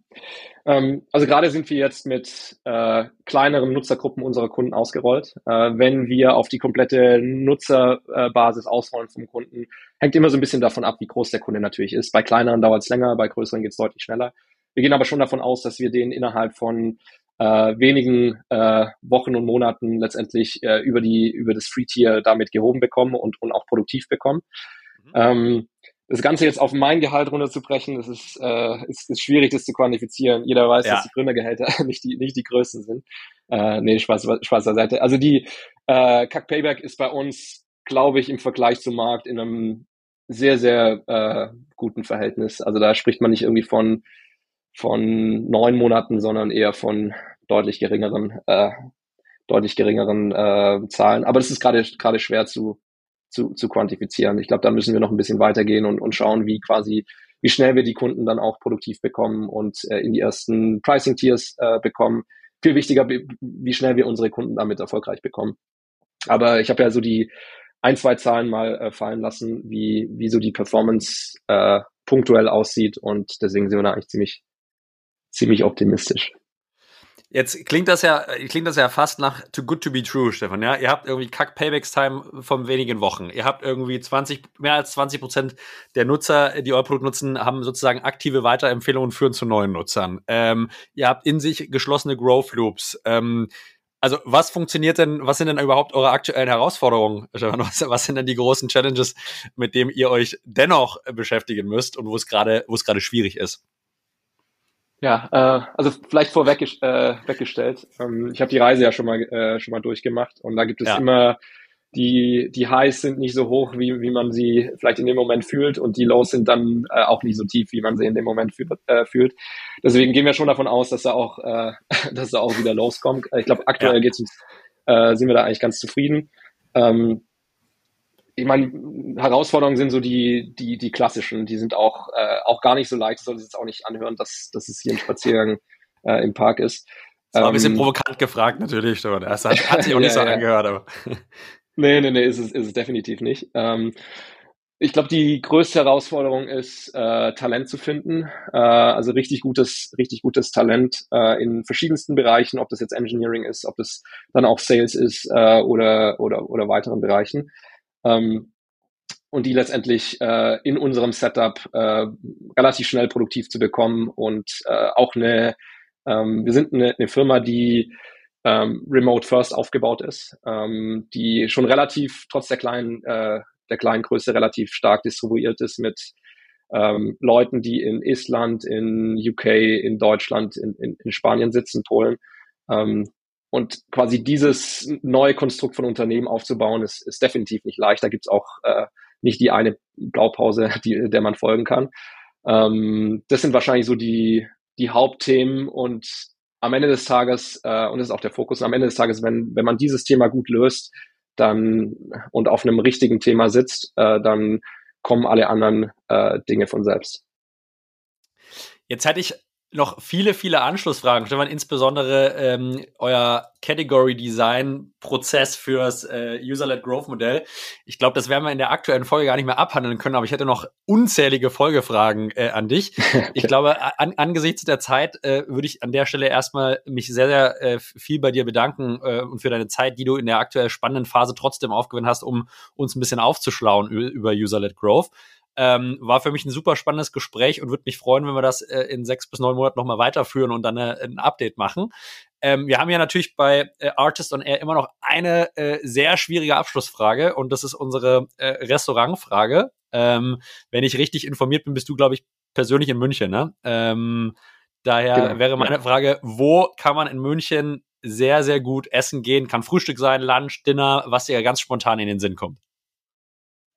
ähm, also gerade sind wir jetzt mit äh, kleineren Nutzergruppen unserer Kunden ausgerollt. Äh, wenn wir auf die komplette Nutzerbasis ausrollen vom Kunden, hängt immer so ein bisschen davon ab, wie groß der Kunde natürlich ist. Bei kleineren dauert es länger, bei größeren geht es deutlich schneller. Wir gehen aber schon davon aus, dass wir den innerhalb von äh, wenigen äh, Wochen und Monaten letztendlich äh, über die über das Free Tier damit gehoben bekommen und, und auch produktiv bekommen. Mhm. Ähm, das Ganze jetzt auf mein Gehalt runterzubrechen, das ist, äh, ist, ist schwierig, das zu quantifizieren. Jeder weiß, ja. dass die Gründergehälter nicht die, nicht die größten sind. Äh, nee, Spaß, Spaß Seite. Also die äh, Kack Payback ist bei uns, glaube ich, im Vergleich zum Markt in einem sehr, sehr äh, guten Verhältnis. Also da spricht man nicht irgendwie von, von neun Monaten, sondern eher von deutlich geringeren, äh, deutlich geringeren äh, Zahlen. Aber das ist gerade gerade schwer zu, zu, zu quantifizieren. Ich glaube, da müssen wir noch ein bisschen weitergehen und, und schauen, wie quasi, wie schnell wir die Kunden dann auch produktiv bekommen und äh, in die ersten Pricing-Tiers äh, bekommen. Viel wichtiger, wie schnell wir unsere Kunden damit erfolgreich bekommen. Aber ich habe ja so die ein, zwei Zahlen mal äh, fallen lassen, wie, wie so die Performance äh, punktuell aussieht und deswegen sind wir da eigentlich ziemlich, ziemlich optimistisch. Jetzt klingt das ja, klingt das ja fast nach too good to be true, Stefan. Ja, ihr habt irgendwie Kack Paybacks Time von wenigen Wochen. Ihr habt irgendwie 20, mehr als 20 Prozent der Nutzer, die euer Produkt nutzen, haben sozusagen aktive Weiterempfehlungen führen zu neuen Nutzern. Ähm, ihr habt in sich geschlossene Growth Loops. Ähm, also was funktioniert denn, was sind denn überhaupt eure aktuellen Herausforderungen? Stefan? Was, was sind denn die großen Challenges, mit denen ihr euch dennoch beschäftigen müsst und wo es gerade, wo es gerade schwierig ist? Ja, äh, also vielleicht vorweg äh, weggestellt. Ähm, ich habe die Reise ja schon mal äh, schon mal durchgemacht und da gibt es ja. immer die die Highs sind nicht so hoch, wie wie man sie vielleicht in dem Moment fühlt und die Lows sind dann äh, auch nicht so tief, wie man sie in dem Moment fühl, äh, fühlt. Deswegen gehen wir schon davon aus, dass da auch äh, dass da auch wieder Lows kommt. Ich glaube, aktuell ja. geht's uns äh, sind wir da eigentlich ganz zufrieden. Ähm, ich meine, Herausforderungen sind so die, die, die klassischen, die sind auch, äh, auch gar nicht so leicht, soll es jetzt auch nicht anhören, dass, dass es hier ein Spaziergang äh, im Park ist. Das war ein bisschen ähm, provokant gefragt, natürlich, aber das hat, hat sich auch nicht ja, so ja. angehört, aber. Nee, nee, nee, ist es, ist es definitiv nicht. Ähm, Ich glaube, die größte Herausforderung ist, äh, Talent zu finden. Äh, also richtig gutes, richtig gutes Talent äh, in verschiedensten Bereichen, ob das jetzt Engineering ist, ob das dann auch Sales ist äh, oder, oder, oder weiteren Bereichen. Ähm, und die letztendlich äh, in unserem Setup äh, relativ schnell produktiv zu bekommen und äh, auch eine, ähm, wir sind eine, eine Firma, die ähm, Remote First aufgebaut ist, ähm, die schon relativ trotz der kleinen äh, der kleinen Größe relativ stark distribuiert ist mit ähm, Leuten, die in Estland, in UK, in Deutschland, in, in, in Spanien sitzen, Polen. Ähm, und quasi dieses neue Konstrukt von Unternehmen aufzubauen, ist, ist definitiv nicht leicht. Da gibt's auch äh, nicht die eine Blaupause, die, der man folgen kann. Ähm, das sind wahrscheinlich so die, die Hauptthemen und am Ende des Tages, äh, und das ist auch der Fokus, am Ende des Tages, wenn, wenn man dieses Thema gut löst, dann und auf einem richtigen Thema sitzt, äh, dann kommen alle anderen äh, Dinge von selbst. Jetzt hätte ich noch viele, viele Anschlussfragen. Stefan, insbesondere ähm, euer Category Design Prozess fürs äh, User-led Growth Modell. Ich glaube, das werden wir in der aktuellen Folge gar nicht mehr abhandeln können, aber ich hätte noch unzählige Folgefragen äh, an dich. Ich glaube, an, angesichts der Zeit äh, würde ich an der Stelle erstmal mich sehr, sehr äh, viel bei dir bedanken äh, und für deine Zeit, die du in der aktuell spannenden Phase trotzdem aufgewinnen hast, um uns ein bisschen aufzuschlauen über User-led Growth. Ähm, war für mich ein super spannendes Gespräch und würde mich freuen, wenn wir das äh, in sechs bis neun Monaten nochmal weiterführen und dann äh, ein Update machen. Ähm, wir haben ja natürlich bei äh, Artist on Air immer noch eine äh, sehr schwierige Abschlussfrage und das ist unsere äh, Restaurantfrage. Ähm, wenn ich richtig informiert bin, bist du, glaube ich, persönlich in München, ne? Ähm, daher genau, wäre meine ja. Frage, wo kann man in München sehr, sehr gut essen gehen? Kann Frühstück sein, Lunch, Dinner, was dir ganz spontan in den Sinn kommt?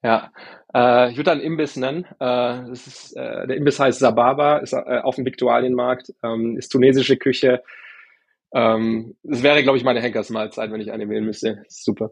Ja, äh, ich würde einen Imbiss nennen. Äh, das ist, äh, der Imbiss heißt Sababa, ist äh, auf dem Viktualienmarkt, ähm, ist tunesische Küche. Ähm, das wäre, glaube ich, meine Henkersmahlzeit, wenn ich eine wählen müsste. Super.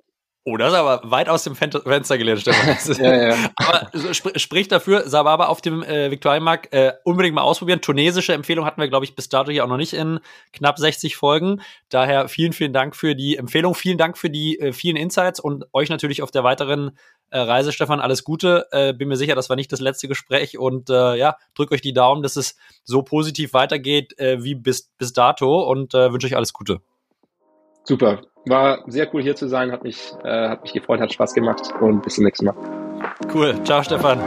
Oh, das ist aber weit aus dem Fenster gelehnt, Stefan. ja, ja. Aber sp spricht dafür, Sababa auf dem äh, Viktualienmarkt äh, unbedingt mal ausprobieren. Tunesische Empfehlung hatten wir, glaube ich, bis dato hier auch noch nicht in knapp 60 Folgen. Daher vielen, vielen Dank für die Empfehlung. Vielen Dank für die äh, vielen Insights und euch natürlich auf der weiteren äh, Reise, Stefan. Alles Gute. Äh, bin mir sicher, das war nicht das letzte Gespräch und äh, ja, drückt euch die Daumen, dass es so positiv weitergeht äh, wie bis, bis dato und äh, wünsche euch alles Gute. Super. War sehr cool hier zu sein, hat mich, äh, hat mich gefreut, hat Spaß gemacht und bis zum nächsten Mal. Cool. Ciao, Stefan.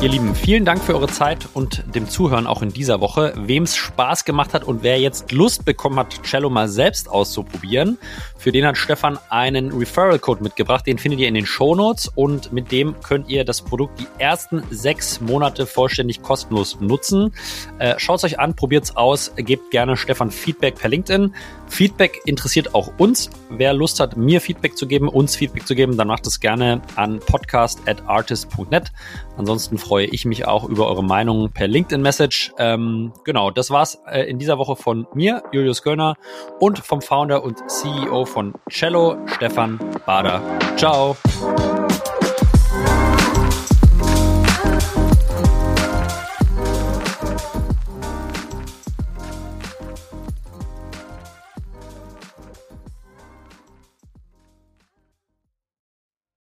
Ihr Lieben, vielen Dank für eure Zeit und dem Zuhören auch in dieser Woche. Wem es Spaß gemacht hat und wer jetzt Lust bekommen hat, Cello mal selbst auszuprobieren, für den hat Stefan einen Referral-Code mitgebracht. Den findet ihr in den Show Notes und mit dem könnt ihr das Produkt die ersten sechs Monate vollständig kostenlos nutzen. Äh, Schaut es euch an, probiert es aus, gebt gerne Stefan Feedback per LinkedIn. Feedback interessiert auch uns. Wer Lust hat, mir Feedback zu geben, uns Feedback zu geben, dann macht es gerne an podcast@artist.net. Ansonsten freue ich mich auch über eure Meinung per LinkedIn-Message. Ähm, genau, das war's äh, in dieser Woche von mir, Julius Göllner, und vom Founder und CEO von Cello, Stefan Bader. Ciao!